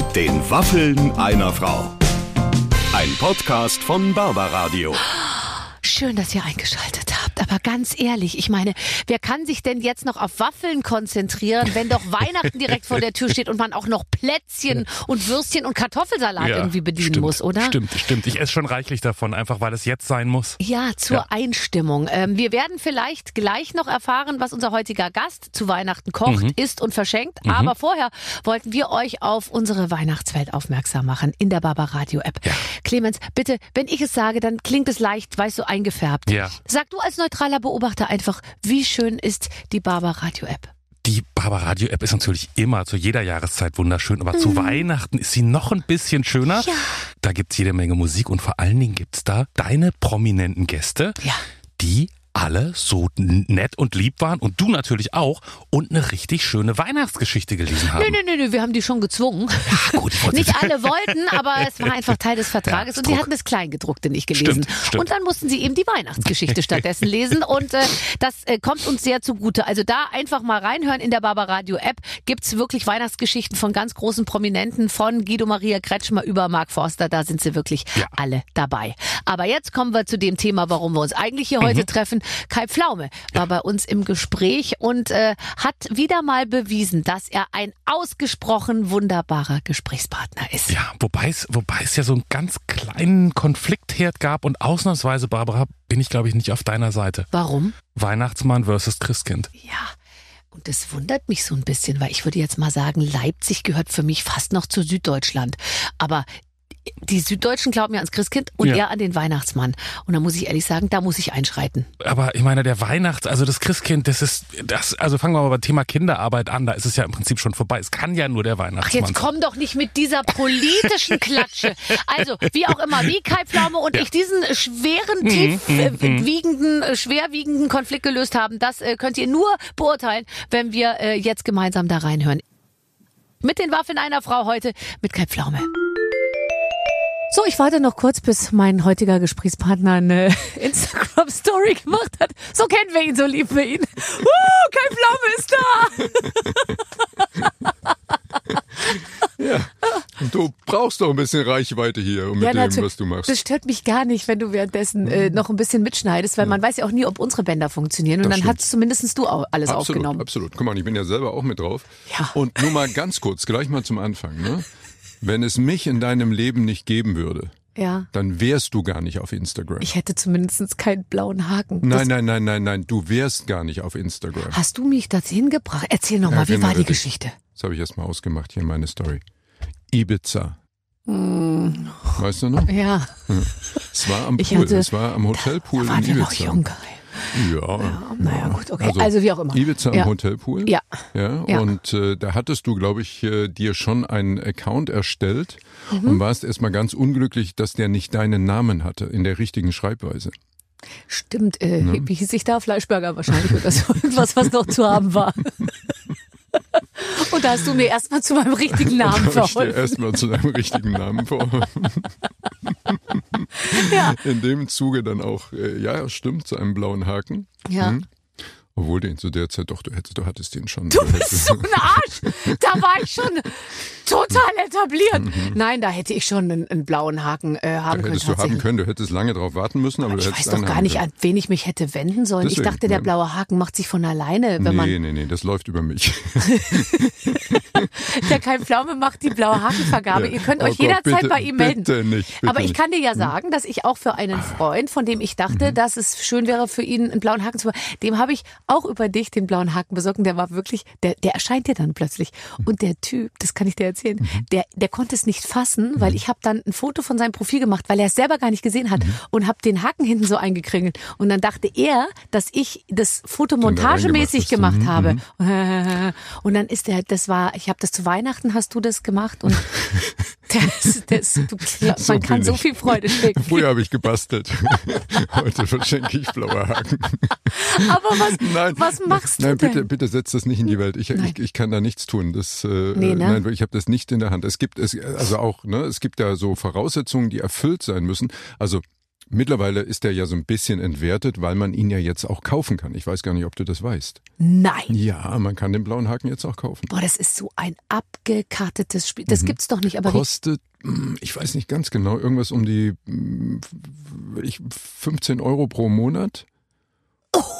Mit den Waffeln einer Frau. Ein Podcast von Barbaradio. Schön, dass ihr eingeschaltet. Aber ganz ehrlich, ich meine, wer kann sich denn jetzt noch auf Waffeln konzentrieren, wenn doch Weihnachten direkt vor der Tür steht und man auch noch Plätzchen und Würstchen und Kartoffelsalat Ja, irgendwie bedienen stimmt, muss, oder? Stimmt, stimmt. Ich esse schon reichlich davon, einfach weil es jetzt sein muss. Ja, zur Ja. Einstimmung. Ähm, wir werden vielleicht gleich noch erfahren, was unser heutiger Gast zu Weihnachten kocht, Mhm. isst und verschenkt. Aber vorher wollten wir euch auf unsere Weihnachtswelt aufmerksam machen in der Barbaradio App. Ja. Clemens, bitte, wenn ich es sage, dann klingt es leicht, weißt du, eingefärbt. Ja. Sag du als neutraler Beobachter einfach, wie schön ist die Barbaradio App? Die Barbaradio App ist natürlich immer zu jeder Jahreszeit wunderschön, aber Mhm. zu Weihnachten ist sie noch ein bisschen schöner. Ja. Da gibt's jede Menge Musik und vor allen Dingen gibt's da deine prominenten Gäste, Ja. die alle so nett und lieb waren und du natürlich auch und eine richtig schöne Weihnachtsgeschichte gelesen haben. Nö, nö, nö, nö, wir haben die schon gezwungen. Ah, gut, Nicht alle wollten, aber es war einfach Teil des Vertrages Ja, und sie hatten das Kleingedruckte nicht gelesen. Stimmt, stimmt. Und dann mussten sie eben die Weihnachtsgeschichte stattdessen lesen und äh, das äh, kommt uns sehr zugute. Also da einfach mal reinhören in der Barbaradio App gibt's wirklich Weihnachtsgeschichten von ganz großen Prominenten, von Guido Maria Kretschmer über Mark Forster, da sind sie wirklich Ja. alle dabei. Aber jetzt kommen wir zu dem Thema, warum wir uns eigentlich hier Mhm. heute treffen. Kai Pflaume war bei uns im Gespräch und äh, hat wieder mal bewiesen, dass er ein ausgesprochen wunderbarer Gesprächspartner ist. Ja, wobei es, wobei es ja so einen ganz kleinen Konfliktherd gab und ausnahmsweise, Barbara, bin ich glaube ich nicht auf deiner Seite. Warum? Weihnachtsmann versus Christkind. Ja. Und das wundert mich so ein bisschen, weil ich würde jetzt mal sagen, Leipzig gehört für mich fast noch zu Süddeutschland. Aber die Süddeutschen glauben ja ans Christkind und Ja. er an den Weihnachtsmann. Und da muss ich ehrlich sagen, da muss ich einschreiten. Aber ich meine, der Weihnachts-, also das Christkind, das ist, das, also fangen wir mal beim Thema Kinderarbeit an, da ist es ja im Prinzip schon vorbei. Es kann ja nur der Ach, Weihnachtsmann jetzt komm doch nicht mit dieser politischen Klatsche. Also, wie auch immer, wie Kai Pflaume und ich diesen schweren, tief äh, wiegenden, äh, schwerwiegenden Konflikt gelöst haben, das äh, könnt ihr nur beurteilen, wenn wir äh, jetzt gemeinsam da reinhören. Mit den Waffen einer Frau heute mit Kai Pflaume. So, ich warte noch kurz, bis mein heutiger Gesprächspartner eine Instagram-Story gemacht hat. So kennen wir ihn, so lieben wir ihn. Uh, Kai Pflaume ist da! Ja. Du brauchst doch ein bisschen Reichweite hier mit dem, natürlich. was du machst. Das stört mich gar nicht, wenn du währenddessen äh, noch ein bisschen mitschneidest, weil man weiß ja auch nie, ob unsere Bänder funktionieren. Und Das dann stimmt. hast zumindest du alles absolut, aufgenommen. absolut. Guck mal, ich bin ja selber auch mit drauf. Ja. Und nur mal ganz kurz, gleich mal zum Anfang. Ne? Wenn es mich in deinem Leben nicht geben würde, Ja. dann wärst du gar nicht auf Instagram. Ich hätte zumindest keinen blauen Haken. nein, das, nein, nein, nein, nein, du wärst gar nicht auf Instagram. Hast du mich dorthin gebracht? Erzähl noch mal, wie war die. Geschichte? Das habe ich erst mal ausgemacht, hier meine Story. Ibiza. Hm. Weißt du noch? Ja, Es war am Pool, hatte- es war am Hotelpool da war in der noch Ibiza. jung. Ja. Naja, gut, okay. Also, wie auch immer. Ibiza Ja. am Hotelpool. Ja. Ja, Ja. und äh, da hattest du, glaube ich, äh, dir schon einen Account erstellt Mhm. und warst erstmal ganz unglücklich, dass der nicht deinen Namen hatte in der richtigen Schreibweise. Stimmt, äh, wie hieß ich da? Fleischburger wahrscheinlich oder so. Irgendwas, was noch zu haben war. Und da hast du mir erstmal zu meinem richtigen Namen verholfen. erstmal zu deinem richtigen Namen vor. Ja. In dem Zuge dann auch, äh, ja, stimmt, zu einem blauen Haken. Ja. Hm. Obwohl den zu der Zeit, doch, du hättest, du hattest den schon. Du bist so ein Arsch. Da war ich schon total etabliert. Nein, da hätte ich schon einen, einen blauen Haken äh, haben können. hättest du haben können, du hättest lange drauf warten müssen, aber du Ich weiß doch gar nicht, können. an wen ich mich hätte wenden sollen. ich Deswegen, dachte, der blaue Haken macht sich von alleine, wenn Nee, nee, nee, das läuft über mich. man der Kai Pflaume macht die blaue Hakenvergabe. Ja. Ihr könnt Oh euch Gott, jederzeit bitte, bei ihm melden. bitte nicht, bitte Aber ich kann dir ja sagen, dass ich auch für einen Freund, von dem ich dachte, dass es schön wäre für ihn einen blauen Haken zu machen, dem habe ich auch über dich den blauen Haken besorgt. Und der war wirklich, der, der erscheint dir dann plötzlich. Und der Typ, das kann ich dir erzählen, der, der konnte es nicht fassen, weil ich habe dann ein Foto von seinem Profil gemacht, weil er es selber gar nicht gesehen hat und habe den Haken hinten so eingekringelt. Und dann dachte er, dass ich das Foto montagemäßig Den da gemacht reingemacht habe. Und dann ist der, das war, ich habe das zu Weihnachten, hast du das gemacht und das, das, du, So man kann bin so ich. viel Freude schenken. Früher habe ich gebastelt. Heute verschenke ich blaue Haken. Aber was, Nein, was machst nein, du bitte, denn? bitte setz das nicht in die Welt. Ich, Nein. ich, ich kann da nichts tun. Das, äh, Nee, ne? nein, ich habe das nicht in der Hand. Es gibt es, also auch, ne, es gibt ja so Voraussetzungen, die erfüllt sein müssen. Also Mittlerweile ist er ja so ein bisschen entwertet, weil man ihn ja jetzt auch kaufen kann. Ich weiß gar nicht, ob du das weißt. Nein. Ja, man kann den blauen Haken jetzt auch kaufen. Boah, das ist so ein abgekartetes Spiel. Das gibt's doch nicht, aber Kostet, hm, ich weiß nicht ganz genau, irgendwas um die hm, ich, 15 Euro pro Monat.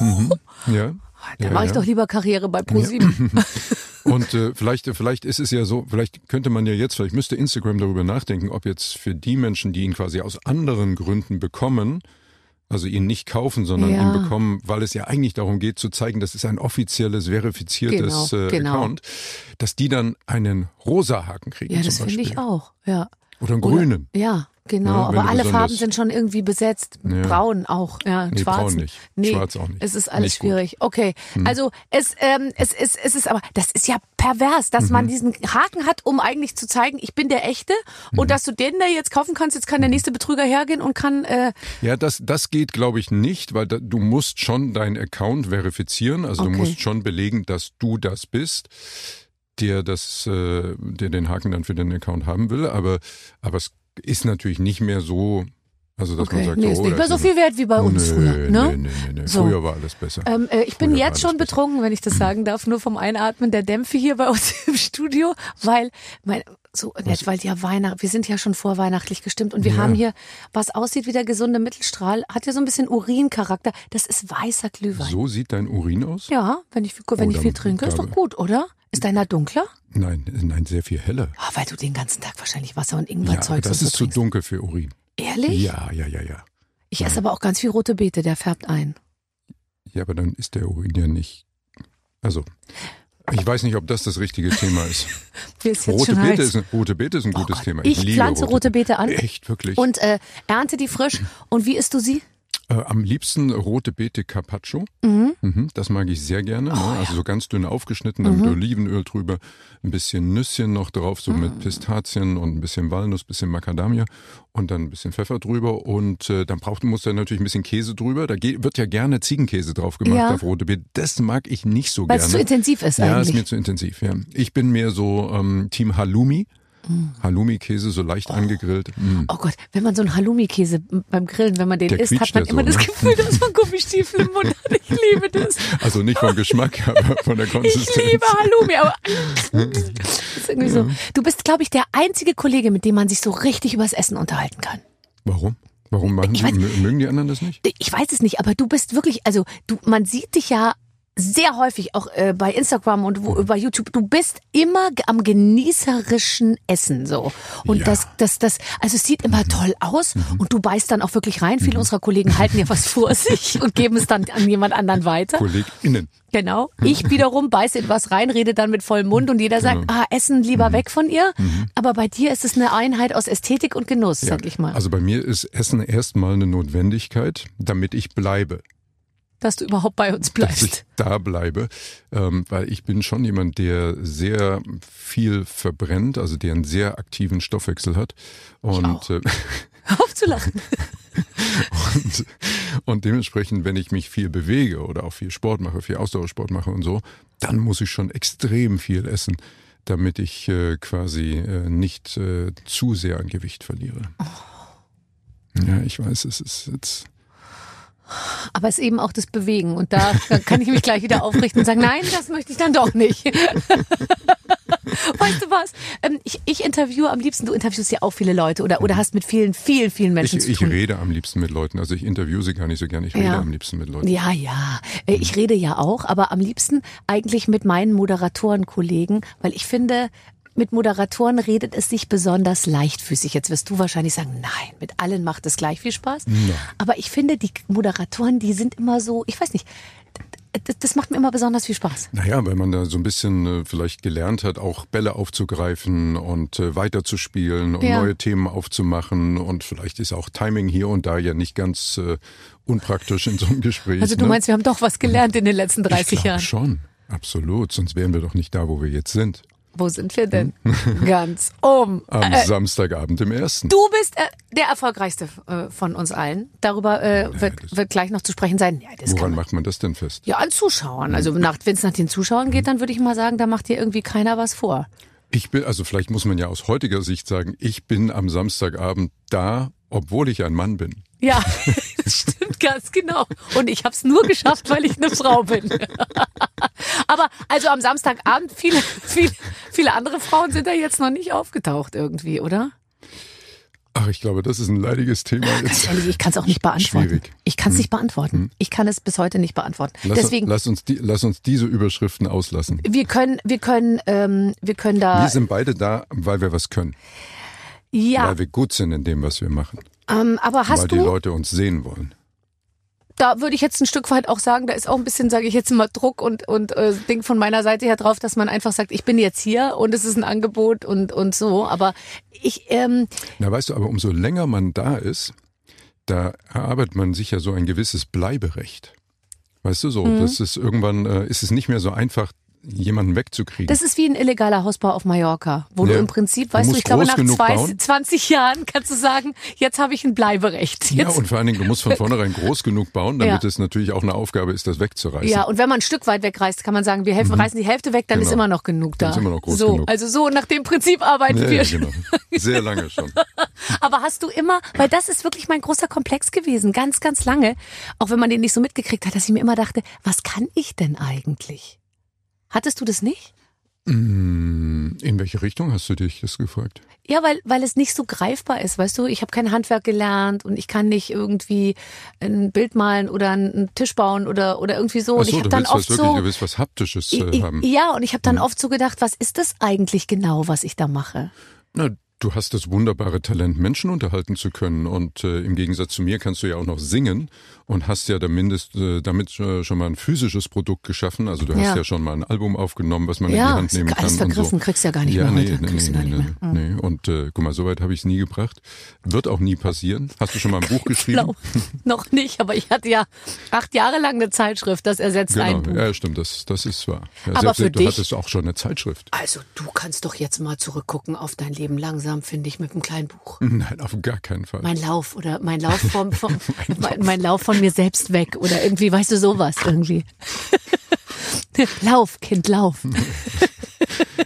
Mhm. Ja. da ja, mache ich ja. doch lieber Karriere bei ProSieben. Und äh, vielleicht, vielleicht ist es ja so, vielleicht könnte man ja jetzt, vielleicht müsste Instagram darüber nachdenken, ob jetzt für die Menschen, die ihn quasi aus anderen Gründen bekommen, also ihn nicht kaufen, sondern Ja. ihn bekommen, weil es ja eigentlich darum geht zu zeigen, das ist ein offizielles, verifiziertes Genau, äh, genau. Account, dass die dann einen rosa Haken kriegen. Ja, das finde ich auch. Ja. Oder einen Oder- grünen. Ja, genau. Ja, wenn aber alle Farben sind schon irgendwie besetzt. Ja. Braun auch. Ja, Nee, schwarz. braun nicht. Nee, Schwarz auch nicht. Es ist alles Nicht gut. Hm. schwierig. Okay. Also es, ähm, es, es, es ist aber, das ist ja pervers, dass Mhm. man diesen Haken hat, um eigentlich zu zeigen, ich bin der Echte Mhm. und dass du den da jetzt kaufen kannst, jetzt kann der nächste Betrüger hergehen und kann äh, Ja, das, das geht, glaube ich, nicht, weil da, du musst schon deinen Account verifizieren. Also Okay. du musst schon belegen, dass du das bist, der das, äh, der den Haken dann für den Account haben will. Aber, aber es ist natürlich nicht mehr so, also dass man okay. sagt, nee, ist oh, nicht da mehr so ist viel wert wie bei uns nö, früher. Ne? Nee, nee. So. Früher war alles besser. Ähm, äh, ich bin Früher war jetzt schon besser. betrunken, wenn ich das sagen darf, nur vom Einatmen der Dämpfe hier bei uns im Studio, weil mein so nett, weil ja Weihnacht, wir sind ja schon vorweihnachtlich gestimmt und wir Ja. haben hier, was aussieht wie der gesunde Mittelstrahl, hat ja so ein bisschen Urincharakter. Das ist weißer Glühwein. So sieht dein Urin aus? Ja, wenn ich, wenn Oh, ich viel trinke, ist doch gut, oder? Ist deiner dunkler? Nein, nein, sehr viel heller. Ah, weil du den ganzen Tag wahrscheinlich Wasser und Ja, Ingwerzeug das so ist zu dunkel für Urin. Ehrlich? Ja, ja, ja, ja. Ich esse aber auch ganz viel rote Beete, der färbt ein. Ja, aber dann ist der Urin ja nicht. Also, ich weiß nicht, ob das das richtige Thema ist. Rote Beete ist, ein- rote Beete ist ein Oh gutes Gott, Thema. Ich, liebe pflanze rote Beete an Echt, wirklich. und äh, ernte die frisch. Und wie isst du sie? Äh, am liebsten rote Beete Carpaccio. Mhm. Mhm, das mag ich sehr gerne. Oh, ne? Also so ganz dünn aufgeschnitten, dann mit Olivenöl drüber, ein bisschen Nüsschen noch drauf, so Mhm. mit Pistazien und ein bisschen Walnuss, bisschen Macadamia und dann ein bisschen Pfeffer drüber und äh, dann braucht muss da natürlich ein bisschen Käse drüber. Da geht, wird ja gerne Ziegenkäse drauf gemacht Ja. auf rote Beete. Das mag ich nicht so Weil gerne. es zu intensiv ist Ja, eigentlich. ist mir zu intensiv, ja. Ich bin mehr so ähm, Team Halloumi. Halloumi-Käse, so leicht angegrillt. Mm. Oh Gott, wenn man so einen Halloumi-Käse beim Grillen, wenn man den Der isst, hat man ja immer so, das ne? Gefühl, dass man Gummistiefel im Mund hat. Ich liebe das. Also nicht vom Geschmack, aber von der Ich Konsistenz. liebe Halloumi, aber ist irgendwie so. Du bist, glaube ich, der einzige Kollege, mit dem man sich so richtig übers Essen unterhalten kann. Warum? Warum machen Ich die, weiß- mö- mögen die anderen das nicht? Ich weiß es nicht, aber du bist wirklich, also du, man sieht dich ja sehr häufig auch äh, bei Instagram und wo, bei YouTube. Du bist immer am genießerischen Essen so und Ja. das, das, das, also es sieht immer toll aus und du beißt dann auch wirklich rein. Viele unserer Kollegen halten ja was vor sich und geben es dann an jemand anderen weiter. KollegInnen. Genau. Ich wiederum beiße in was rein, rede dann mit vollem Mund und jeder sagt, ah, Essen lieber weg von ihr. Aber bei dir ist es eine Einheit aus Ästhetik und Genuss, sag ich mal. Also bei mir ist Essen erstmal eine Notwendigkeit, damit ich bleibe. Dass du überhaupt bei uns Dass bleibst. ich da bleibe. Ähm, weil ich bin schon jemand, der sehr viel verbrennt, also der einen sehr aktiven Stoffwechsel hat. Und, auch. äh, Hör auf zu lachen. und, und dementsprechend, wenn ich mich viel bewege oder auch viel Sport mache, viel Ausdauersport mache und so, dann muss ich schon extrem viel essen, damit ich äh, quasi äh, nicht äh, zu sehr an Gewicht verliere. Ja, ich weiß, es ist jetzt. Aber es ist eben auch das Bewegen. Und da, kann ich mich gleich wieder aufrichten und sagen, nein, das möchte ich dann doch nicht. weißt du was? Ähm, ich, ich interviewe am liebsten, du interviewst ja auch viele Leute oder, oder hast mit vielen, vielen, vielen Menschen Ich, zu ich tun. rede am liebsten mit Leuten. Also ich interviewe sie gar nicht so gerne. Ich rede Ja. am liebsten mit Leuten. Ja, ja. Äh, Ich rede ja auch, aber am liebsten eigentlich mit meinen Moderatorenkollegen, weil ich finde, mit Moderatoren redet es sich besonders leichtfüßig. Jetzt wirst du wahrscheinlich sagen, nein, mit allen macht es gleich viel Spaß. Aber ich finde, die Moderatoren, die sind immer so, ich weiß nicht, das, macht mir immer besonders viel Spaß. Naja, weil man da so ein bisschen äh, vielleicht gelernt hat, auch Bälle aufzugreifen und äh, weiterzuspielen und Ja. neue Themen aufzumachen. Und vielleicht ist auch Timing hier und da ja nicht ganz äh, unpraktisch in so einem Gespräch. Also du ne? meinst, wir haben doch was gelernt in den letzten 30 ich Jahren. schon, absolut. Sonst wären wir doch nicht da, wo wir jetzt sind. Wo sind wir denn? Ganz um. Am Äh, Samstagabend im ersten. Du bist äh, der erfolgreichste äh, von uns allen. Darüber äh, wird, das- wird gleich noch zu sprechen sein. Ja, das Woran man. macht man das denn fest? Ja, an Zuschauern. Also nach, wenn es nach den Zuschauern geht, dann würde ich mal sagen, da macht dir irgendwie keiner was vor. Ich bin, also vielleicht muss man ja aus heutiger Sicht sagen, ich bin am Samstagabend da, obwohl ich ein Mann bin. Ja, das stimmt ganz genau. Und ich habe es nur geschafft, weil ich eine Frau bin. Aber also am Samstagabend, viele, viele, viele andere Frauen sind da jetzt noch nicht aufgetaucht irgendwie, oder? Ach, ich glaube, das ist ein leidiges Thema Ganz jetzt. ehrlich, ich kann es auch nicht beantworten. Schwierig. Ich kann es nicht beantworten. Ich kann es bis heute nicht beantworten. Lass, Deswegen, lass, uns die, lass uns diese Überschriften auslassen. wir können, wir können, ähm, wir können da, Wir sind beide da, weil wir was können. ja, Weil wir gut sind in dem, was wir machen. Ähm, aber weil hast die du, Leute uns sehen wollen. da würde ich jetzt ein Stück weit auch sagen, da ist auch ein bisschen, sage ich jetzt mal, Druck und, und äh, Ding von meiner Seite her drauf, dass man einfach sagt, ich bin jetzt hier und es ist ein Angebot und, und so. Aber ich, ähm, Na, weißt du, aber umso länger man da ist, da erarbeitet man sich ja so ein gewisses Bleiberecht. Weißt du so, Mhm. das ist irgendwann, äh, ist es nicht mehr so einfach, jemanden wegzukriegen. das ist wie ein illegaler Hausbau auf Mallorca, wo du Ja. im Prinzip, Du weißt du, musst ich glaube, nach zwei, bauen. 20 Jahren kannst du sagen, jetzt habe ich ein Bleiberecht. ja, Jetzt, und vor allen Dingen, du musst von vornherein groß genug bauen, damit Ja. es natürlich auch eine Aufgabe ist, das wegzureißen. Ja, und wenn man ein Stück weit wegreißt, kann man sagen, wir helfen, reißen die Hälfte weg, dann Genau. ist immer noch genug da. Dann ist immer noch groß so, genug. Also so nach dem Prinzip arbeiten ja, wir. ja, genau. Sehr lange schon. Aber hast du immer, weil das ist wirklich mein großer Komplex gewesen, ganz, ganz lange, auch wenn man den nicht so mitgekriegt hat, dass ich mir immer dachte, was kann ich denn eigentlich? Hattest du das nicht? Mm, In welche Richtung hast du dich das gefragt? Ja, weil, weil es nicht so greifbar ist, weißt du, ich habe kein Handwerk gelernt und ich kann nicht irgendwie ein Bild malen oder einen Tisch bauen oder, oder irgendwie so. Ach Und ich so, habe dann oft wirklich, so. du willst was Haptisches äh, i- haben. Ja, und ich habe dann oft so gedacht, was ist das eigentlich genau, was ich da mache? Na, du hast das wunderbare Talent, Menschen unterhalten zu können. Und äh, im Gegensatz zu mir kannst du ja auch noch singen und hast ja damit, äh, damit äh, schon mal ein physisches Produkt geschaffen. Also du hast Ja. ja, schon mal ein Album aufgenommen, was man in die Ja, Hand nehmen alles kann. und vergriffen, so. kriegst ja gar nicht ja, mehr nee, heute. Nee, nee, nee, nicht nee, mehr. Mhm. nee. Und äh, guck mal, so weit habe ich es nie gebracht. Wird auch nie passieren. Hast du schon mal ein Buch geschrieben? Blau. Noch nicht, aber ich hatte ja acht Jahre lang eine Zeitschrift, das ersetzt ein Buch. Genau, ja, stimmt, das, das ist wahr. Ja, Aber selbst für du dich- hattest auch schon eine Zeitschrift. Also du kannst doch jetzt mal zurückgucken auf dein Leben langsam, finde ich, mit einem kleinen Buch. Nein, auf gar keinen Fall. Mein Lauf oder mein Lauf vom, vom mein, mein Lauf von mir selbst weg oder irgendwie, weißt du, sowas irgendwie. lauf, Kind, lauf.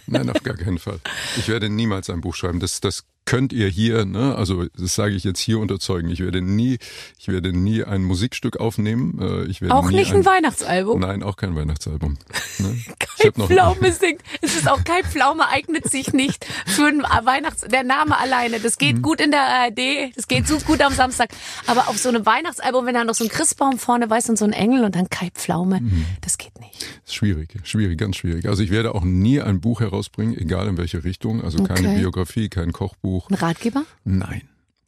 Nein, auf gar keinen Fall. Ich werde niemals ein Buch schreiben. Das, das könnt ihr hier, ne? Also das sage ich jetzt hier unterzeugen. Ich werde nie, ich werde nie ein Musikstück aufnehmen. Äh, Ich werde Auch nie nicht ein Weihnachtsalbum. Nein, auch kein Weihnachtsalbum. Ne? Hab noch- Pflaume singt. Es ist auch Kai Pflaume eignet sich nicht für ein Weihnachts, der Name alleine. Das Mhm. geht gut in der ARD, das geht so gut am Samstag. Aber auf so einem Weihnachtsalbum, wenn da noch so ein Christbaum vorne weiß und so ein Engel und dann Kai Pflaume, Mhm. das geht nicht. Schwierig, schwierig, ganz schwierig. Also ich werde auch nie ein Buch herausbringen, egal in welche Richtung. Also keine Okay. Biografie, kein Kochbuch. Ein Ratgeber? Nein.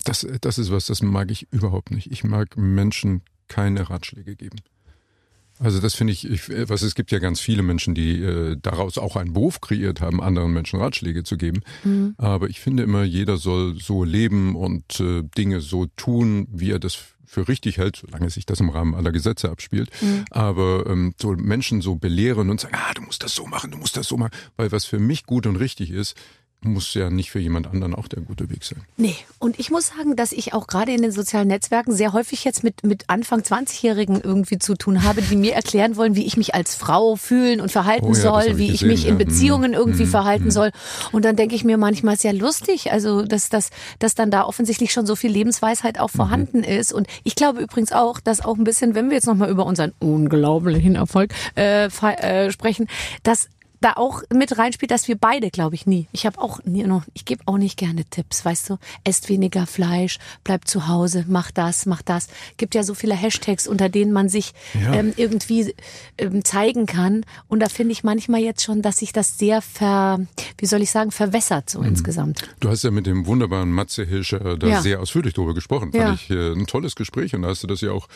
Das, das ist was, das mag ich überhaupt nicht. Ich mag Menschen keine Ratschläge geben. Also das finde ich, ich, was es gibt ja ganz viele Menschen, die äh, daraus auch einen Beruf kreiert haben, anderen Menschen Ratschläge zu geben. Aber ich finde immer, jeder soll so leben und äh, Dinge so tun, wie er das für richtig hält, solange sich das im Rahmen aller Gesetze abspielt. Aber ähm, so Menschen so belehren und sagen, ah, du musst das so machen, du musst das so machen, weil was für mich gut und richtig ist, muss ja nicht für jemand anderen auch der gute Weg sein. Nee, und ich muss sagen, dass ich auch gerade in den sozialen Netzwerken sehr häufig jetzt mit, mit Anfang 20-Jährigen irgendwie zu tun habe, die mir erklären wollen, wie ich mich als Frau fühlen und verhalten Oh ja, soll, ich wie ich gesehen, mich in ja. Mhm. Beziehungen irgendwie verhalten soll. Und dann denke ich mir manchmal sehr lustig, also dass, dass, dass dann da offensichtlich schon so viel Lebensweisheit Mhm. auch vorhanden ist. Und ich glaube übrigens auch, dass auch ein bisschen, wenn wir jetzt nochmal über unseren unglaublichen Erfolg äh, äh, sprechen, dass da auch mit reinspielt, dass wir beide, glaube ich, nie. Ich habe auch nie noch, ich gebe auch nicht gerne Tipps, weißt du? Esst weniger Fleisch, bleibt zu Hause, mach das, mach das. Gibt ja so viele Hashtags, unter denen man sich Ja. ähm, irgendwie ähm, zeigen kann. Und da finde ich manchmal jetzt schon, dass sich das sehr ver, wie soll ich sagen, verwässert so insgesamt. Du hast ja mit dem wunderbaren Matze Hilscher da Ja. sehr ausführlich darüber gesprochen. Ja. Fand ich äh, ein tolles Gespräch und da hast du das ja auch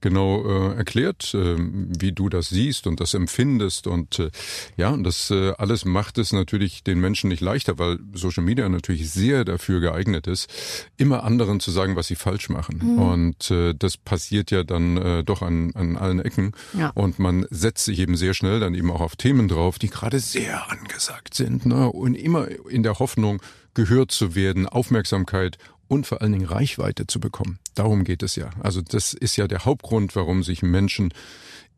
genau äh, erklärt, äh, wie du das siehst und das empfindest und äh, ja, und das äh, alles macht es natürlich den Menschen nicht leichter, weil Social Media natürlich sehr dafür geeignet ist, immer anderen zu sagen, was sie falsch machen. Mhm. Und äh, das passiert ja dann äh, doch an, an allen Ecken. Ja. Und man setzt sich eben sehr schnell dann eben auch auf Themen drauf, die gerade sehr angesagt sind. Ne? Und immer in der Hoffnung, gehört zu werden, Aufmerksamkeit und vor allen Dingen Reichweite zu bekommen. Darum geht es ja. Also das ist ja der Hauptgrund, warum sich Menschen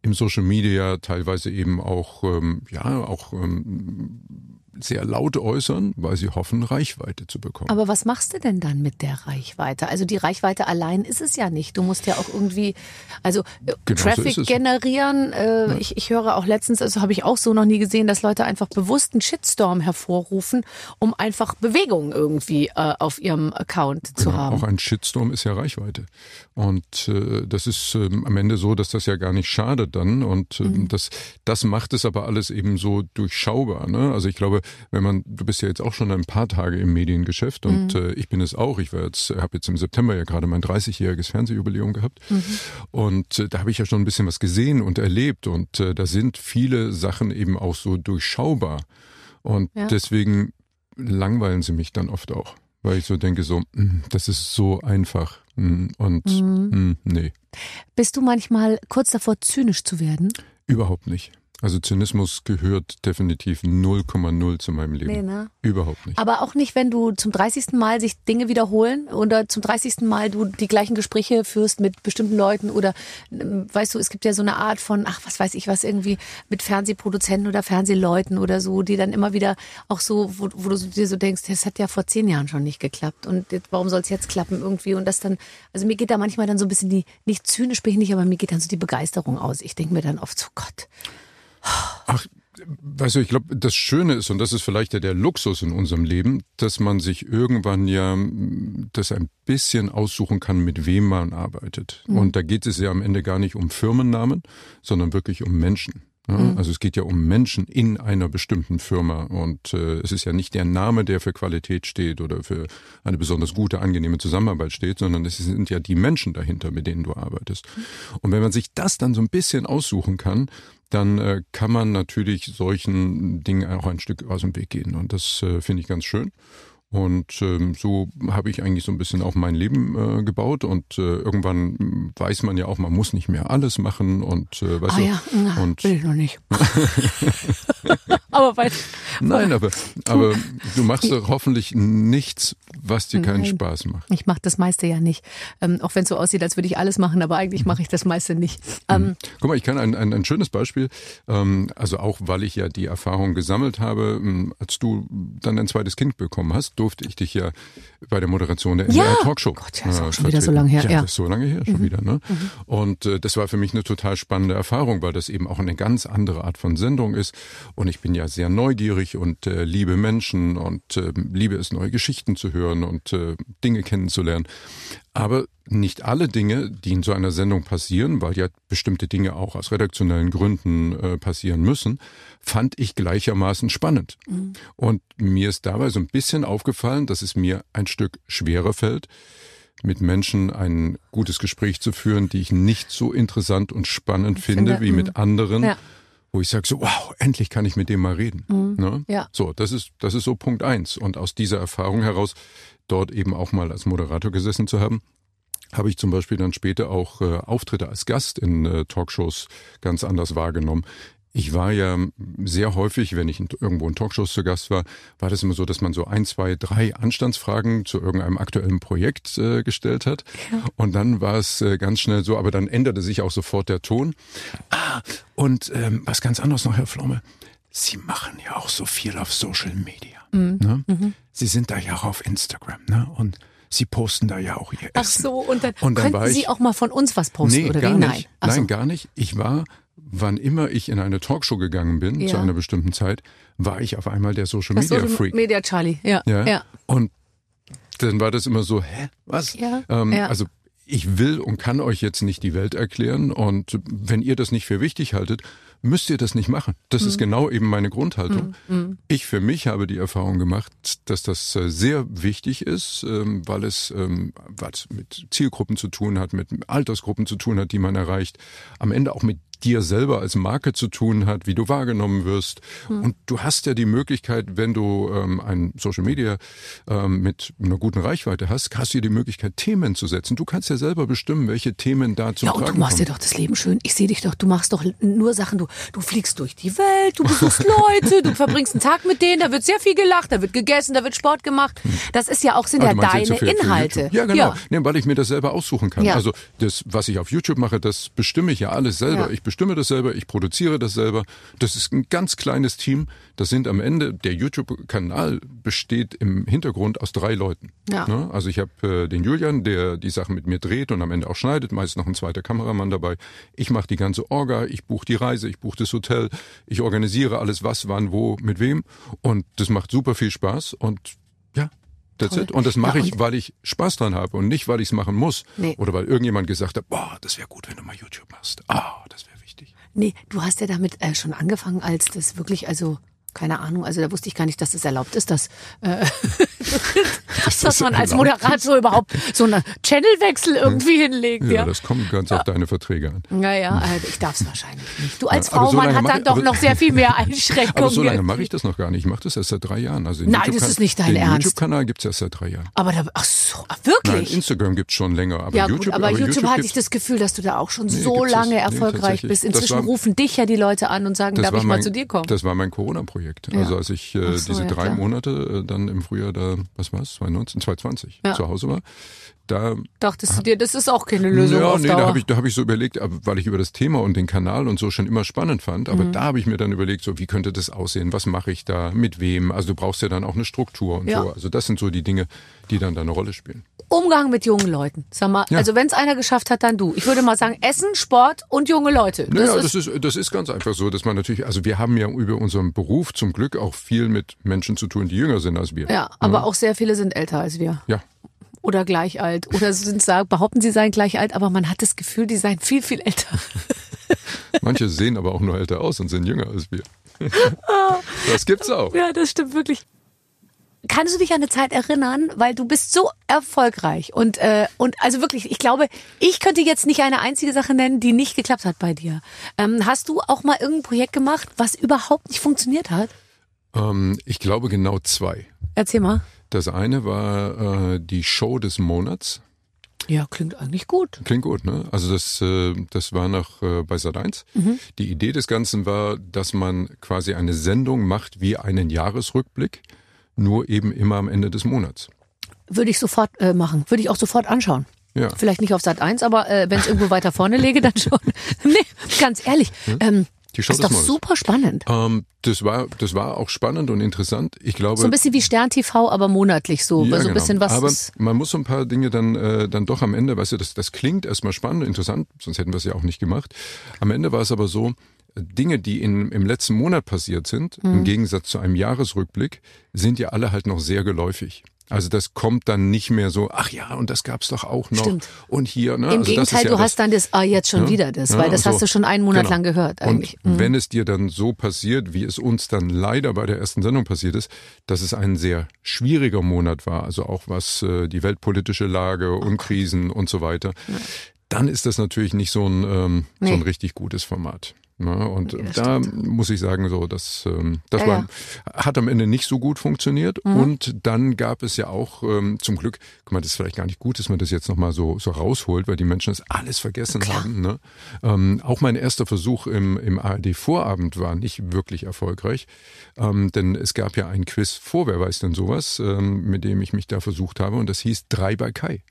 im Social Media teilweise eben auch ähm, ja auch ähm, sehr laut äußern, weil sie hoffen, Reichweite zu bekommen. Aber was machst du denn dann mit der Reichweite? Also die Reichweite allein ist es ja nicht. Du musst ja auch irgendwie, also äh, Genau so Traffic es. generieren. Äh, ich, ich höre auch letztens, also habe ich auch so noch nie gesehen, dass Leute einfach bewusst einen Shitstorm hervorrufen, um einfach Bewegung irgendwie äh, auf ihrem Account zu Genau, haben. Auch ein Shitstorm ist ja Reichweite. Und äh, das ist ähm, am Ende so, dass das ja gar nicht schadet dann. Und ähm, Mhm. das, das macht es aber alles eben so durchschaubar. Ne? Also ich glaube, wenn man, du bist ja jetzt auch schon ein paar Tage im Mediengeschäft und Mhm. äh, ich bin es auch. Ich war jetzt, habe jetzt im September ja gerade mein 30-jähriges Fernsehjubiläum gehabt. Mhm. Und äh, da habe ich ja schon ein bisschen was gesehen und erlebt. Und äh, da sind viele Sachen eben auch so durchschaubar. Und Ja. deswegen langweilen sie mich dann oft auch. Weil ich so denke, so, mm, das ist so einfach. Mm, Und Mhm. mm, nee, Bist du manchmal kurz davor, zynisch zu werden? überhaupt nicht. Also Zynismus gehört definitiv 0,0 zu meinem Leben. Nee, ne? Überhaupt nicht. Aber auch nicht, wenn du zum 30. Mal sich Dinge wiederholen oder zum 30. Mal du die gleichen Gespräche führst mit bestimmten Leuten oder ähm, weißt du, es gibt ja so eine Art von, ach, was weiß ich was, irgendwie mit Fernsehproduzenten oder Fernsehleuten oder so, die dann immer wieder auch so, wo, wo du dir so denkst, das hat ja vor zehn Jahren schon nicht geklappt und jetzt, warum soll es jetzt klappen irgendwie und das dann, also mir geht da manchmal dann so ein bisschen die, nicht zynisch bin ich nicht, aber mir geht dann so die Begeisterung aus. Ich denke mir dann oft so, Gott, Ach, weißt du, ich glaube, das Schöne ist, und das ist vielleicht ja der Luxus in unserem Leben, dass man sich irgendwann ja das ein bisschen aussuchen kann, mit wem man arbeitet. Und da geht es ja am Ende gar nicht um Firmennamen, sondern wirklich um Menschen. Ja, Also es geht ja um Menschen in einer bestimmten Firma und äh, es ist ja nicht der Name, der für Qualität steht oder für eine besonders gute, angenehme Zusammenarbeit steht, sondern es sind ja die Menschen dahinter, mit denen du arbeitest. Und wenn man sich das dann so ein bisschen aussuchen kann, dann äh, kann man natürlich solchen Dingen auch ein Stück aus dem Weg gehen und das äh, finde ich ganz schön. Und ähm, so habe ich eigentlich so ein bisschen auch mein Leben äh, gebaut und äh, irgendwann mm, weiß man ja auch, man muss nicht mehr alles machen und äh, weißt ah du, ja, na, und will ich noch nicht. aber weil, Nein, aber, aber du machst doch hoffentlich nichts, was dir keinen Nein. Spaß macht. Ich mache das meiste ja nicht. Ähm, auch wenn es so aussieht, als würde ich alles machen, aber eigentlich mache ich das meiste nicht. Ähm, Guck mal, ich kann ein, ein, ein schönes Beispiel, ähm, also auch weil ich ja die Erfahrung gesammelt habe, ähm, als du dann ein zweites Kind bekommen hast, durfte ich dich ja bei der Moderation der Ja! NDR Talkshow. Gott, ja, ist auch äh, schon wieder so lange her, Ja, ja. Mhm. das ist so lange her schon wieder. Ne? Und äh, das war für mich eine total spannende Erfahrung, weil das eben auch eine ganz andere Art von Sendung ist. Und ich bin ja sehr neugierig und äh, liebe Menschen und äh, liebe es, neue Geschichten zu hören und äh, Dinge kennenzulernen. Aber nicht alle Dinge, die in so einer Sendung passieren, weil ja bestimmte Dinge auch aus redaktionellen Gründen äh, passieren müssen, fand ich gleichermaßen spannend. Und mir ist dabei so ein bisschen aufgefallen, dass es mir ein Stück schwerer fällt, mit Menschen ein gutes Gespräch zu führen, die ich nicht so interessant und spannend finde, finde, wie mit anderen, Ja. wo ich sage so, wow, endlich kann ich mit dem mal reden. Ne? Ja. So, das ist, das ist so Punkt eins. Und aus dieser Erfahrung heraus, dort eben auch mal als Moderator gesessen zu haben, habe ich zum Beispiel dann später auch äh, Auftritte als Gast in äh, Talkshows ganz anders wahrgenommen. Ich war ja sehr häufig, wenn ich in, irgendwo in Talkshows zu Gast war, war das immer so, dass man so ein, zwei, drei Anstandsfragen zu irgendeinem aktuellen Projekt äh, gestellt hat. Und dann war es äh, ganz schnell so, aber dann änderte sich auch sofort der Ton. Ah, und ähm, was ganz anderes noch, Herr Pflaume. Sie machen ja auch so viel auf Social Media. Ne? Sie sind da ja auch auf Instagram. Ne? Und Sie posten da ja auch Ihr ach Essen. so, und dann, Und dann könnten Sie ich- auch mal von uns was posten Nee, oder gar wie? nicht. Nein. Ach so. Nein, gar nicht. Ich war, wann immer ich in eine Talkshow gegangen bin, Ja. zu einer bestimmten Zeit, war ich auf einmal der Social Das Media Social Freak. Media Charlie, ja. ja? ja. Und dann war das immer so, hä, was? Ja, Ähm, ja. Also ich will und kann euch jetzt nicht die Welt erklären und wenn ihr das nicht für wichtig haltet, müsst ihr das nicht machen. Das Mhm. ist genau eben meine Grundhaltung. Ich für mich habe die Erfahrung gemacht, dass das äh, sehr wichtig ist, ähm, weil es ähm, was mit Zielgruppen zu tun hat, mit Altersgruppen zu tun hat, die man erreicht, am Ende auch mit dir selber als Marke zu tun hat, wie du wahrgenommen wirst. Und du hast ja die Möglichkeit, wenn du ähm, ein Social Media ähm, mit einer guten Reichweite hast, hast du dir die Möglichkeit, Themen zu setzen. Du kannst ja selber bestimmen, welche Themen da zum Ja, und du machst dir kommen. doch das Leben schön. Ich sehe dich doch, du machst doch nur Sachen, du, du fliegst durch die Welt, du besuchst Leute, du verbringst einen Tag mit denen, da wird sehr viel gelacht, da wird gegessen, da wird Sport gemacht. Das ist ja auch, sind Ah, ja deine so für Inhalte. Ja, genau. Ja. Nee, weil ich mir das selber aussuchen kann. Ja. Also das, was ich auf YouTube mache, das bestimme ich ja alles selber. Ja. Ich bestimme das selber, ich produziere das selber. Das ist ein ganz kleines Team. Das sind am Ende, der YouTube-Kanal besteht im Hintergrund aus drei Leuten. Ja. Ne? Also ich habe äh, den Julian, der die Sachen mit mir dreht und am Ende auch schneidet, meist noch ein zweiter Kameramann dabei. Ich mache die ganze Orga, ich buche die Reise, ich buche das Hotel, ich organisiere alles, was, wann, wo, mit wem. Und das macht super viel Spaß und ja, That's it. Und das mache Ja, ich, weil ich Spaß dran habe und nicht, weil ich es machen muss. Nee. Oder weil irgendjemand gesagt hat, boah, das wäre gut, wenn du mal YouTube machst. Ah, das wäre. Nee, du hast ja damit äh, schon angefangen, als das wirklich, also keine Ahnung, also da wusste ich gar nicht, dass das erlaubt ist, dass, äh, dass, das man als Moderator überhaupt so einen Channelwechsel irgendwie hinlegt. Ja, Ja, das kommt ganz auf deine Verträge an. naja, äh, ich darf es wahrscheinlich nicht. Du als aber Frau, so man hat dann ich- doch aber- noch sehr viel mehr Einschränkungen. Aber so lange mache ich das noch gar nicht. Ich mache das erst seit drei Jahren. Also Nein, das YouTube-Kan- ist nicht dein den Ernst. YouTube-Kanal gibt's erst seit drei Jahren. Aber da, ach so, ach, Nein, wirklich? Instagram gibt's schon länger. Aber ja YouTube, gut, aber, YouTube, hatte ich das Gefühl, dass du da auch schon so gibt's das- lange nee, erfolgreich tatsächlich. bist. Das Inzwischen war- rufen dich ja die Leute an und sagen, Das darf ich mal mein, zu dir kommen? Das war mein Corona-Projekt. Ja. Also als ich äh, so, diese ja, drei klar. Monate äh, dann im Frühjahr da, was war's, 2019, 2020 Ja. zu Hause war, da Dachtest du dir, das ist auch keine Lösung ja, nee, Dauer. da habe ich, da hab ich so überlegt, aber weil ich über das Thema und den Kanal und so schon immer spannend fand. Mhm. Aber da habe ich mir dann überlegt, so wie könnte das aussehen? Was mache ich da? Mit wem? Also du brauchst ja dann auch eine Struktur und Ja. so. Also das sind so die Dinge, die dann da eine Rolle spielen. Umgang mit jungen Leuten. Sag mal, Ja. also wenn es einer geschafft hat, dann du. Ich würde mal sagen, Essen, Sport und junge Leute. Das Naja, ist, das ist, das ist ganz einfach so, dass man natürlich, also wir haben ja über unseren Beruf zum Glück auch viel mit Menschen zu tun, die jünger sind als wir. ja, aber auch sehr viele sind älter als wir. Ja. Oder gleich alt. Oder sind sagen, behaupten, sie seien gleich alt, aber man hat das Gefühl, die seien viel, viel älter. Manche sehen aber auch nur älter aus und sind jünger als wir. Das gibt's auch. Ja, das stimmt wirklich. Kannst du dich an eine Zeit erinnern, weil du bist so erfolgreich und äh, und also wirklich, ich glaube, ich könnte jetzt nicht eine einzige Sache nennen, die nicht geklappt hat bei dir. Ähm, hast du auch mal irgendein Projekt gemacht, was überhaupt nicht funktioniert hat? Ähm, ich glaube genau zwei. Erzähl mal. Das eine war äh, die Show des Monats. Ja, klingt eigentlich gut. Klingt gut, ne? Also das, äh, das war noch äh, bei Sat1. Mhm. Die Idee des Ganzen war, dass man quasi eine Sendung macht wie einen Jahresrückblick, nur eben immer am Ende des Monats. Würde ich sofort äh, machen. Würde ich auch sofort anschauen. Ja. Vielleicht nicht auf Sat 1, aber äh, wenn es irgendwo weiter vorne läge, dann schon. nee, ganz ehrlich. Ähm, Die Show ist doch super spannend. Ähm, das war, das war auch spannend und interessant. Ich glaube, So ein bisschen wie Stern TV, aber monatlich so. Ja, so ein genau. bisschen was. Aber man muss so ein paar Dinge dann, äh, dann doch am Ende, weißt du, das, das klingt erstmal spannend, interessant, sonst hätten wir es ja auch nicht gemacht. Am Ende war es aber so, Dinge, die in, im letzten Monat passiert sind, Mhm. im Gegensatz zu einem Jahresrückblick, sind ja alle halt noch sehr geläufig. Also das kommt dann nicht mehr so, ach ja, und das gab's doch auch noch. Stimmt. Und hier, ne? Im also Gegenteil, ja du das, hast dann das, ah, jetzt schon Ja, wieder das, ja, weil das so. hast du schon einen Monat Genau. lang gehört eigentlich. Mhm. Und wenn es dir dann so passiert, wie es uns dann leider bei der ersten Sendung passiert ist, dass es ein sehr schwieriger Monat war, also auch was äh, die weltpolitische Lage und Krisen und so weiter, dann ist das natürlich nicht so ein, ähm, so ein Nee. richtig gutes Format. Ne? Und das da stimmt. muss ich sagen, so, das, ähm, das Ja, war, hat am Ende nicht so gut funktioniert. Mhm. Und dann gab es ja auch ähm, zum Glück, guck mal, das ist vielleicht gar nicht gut, dass man das jetzt nochmal so, so rausholt, weil die Menschen das alles vergessen Klar. haben. Ne? Ähm, auch mein erster Versuch im, im ARD-Vorabend war nicht wirklich erfolgreich, ähm, denn es gab ja ein Quiz vor, wer weiß denn sowas, mit dem ich mich da versucht habe und das hieß Drei bei Kai.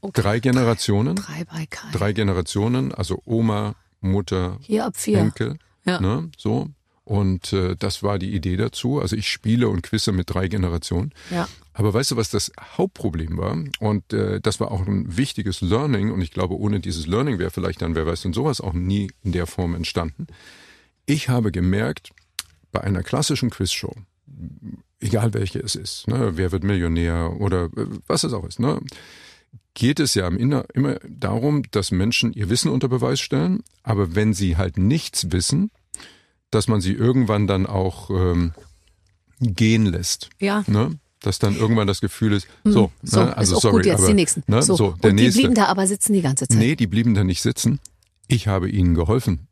Okay. Drei Generationen, Drei bei Kai. drei Generationen, also Oma, Mutter, Hier ab vier. Enkel, Ja. ne, so. Und äh, das war die Idee dazu. Also ich spiele und quizze mit drei Generationen. Ja. Aber weißt du, was das Hauptproblem war? Und äh, das war auch ein wichtiges Learning. Und ich glaube, ohne dieses Learning wäre vielleicht dann, wer weiß denn sowas, auch nie in der Form entstanden. Ich habe gemerkt, bei einer klassischen Quizshow, egal welche es ist, ne, wer wird Millionär oder äh, was es auch ist, ne, geht es ja immer darum, dass Menschen ihr Wissen unter Beweis stellen, aber wenn sie halt nichts wissen, dass man sie irgendwann dann auch ähm, gehen lässt. Ja. Ne? Dass dann irgendwann das Gefühl ist, so, Mhm. So, ne, also sorry, gut jetzt, aber, die nächsten. Ne, so. so, der Und die nächste. blieben da aber sitzen die ganze Zeit. Nee, die blieben da nicht sitzen. Ich habe ihnen geholfen.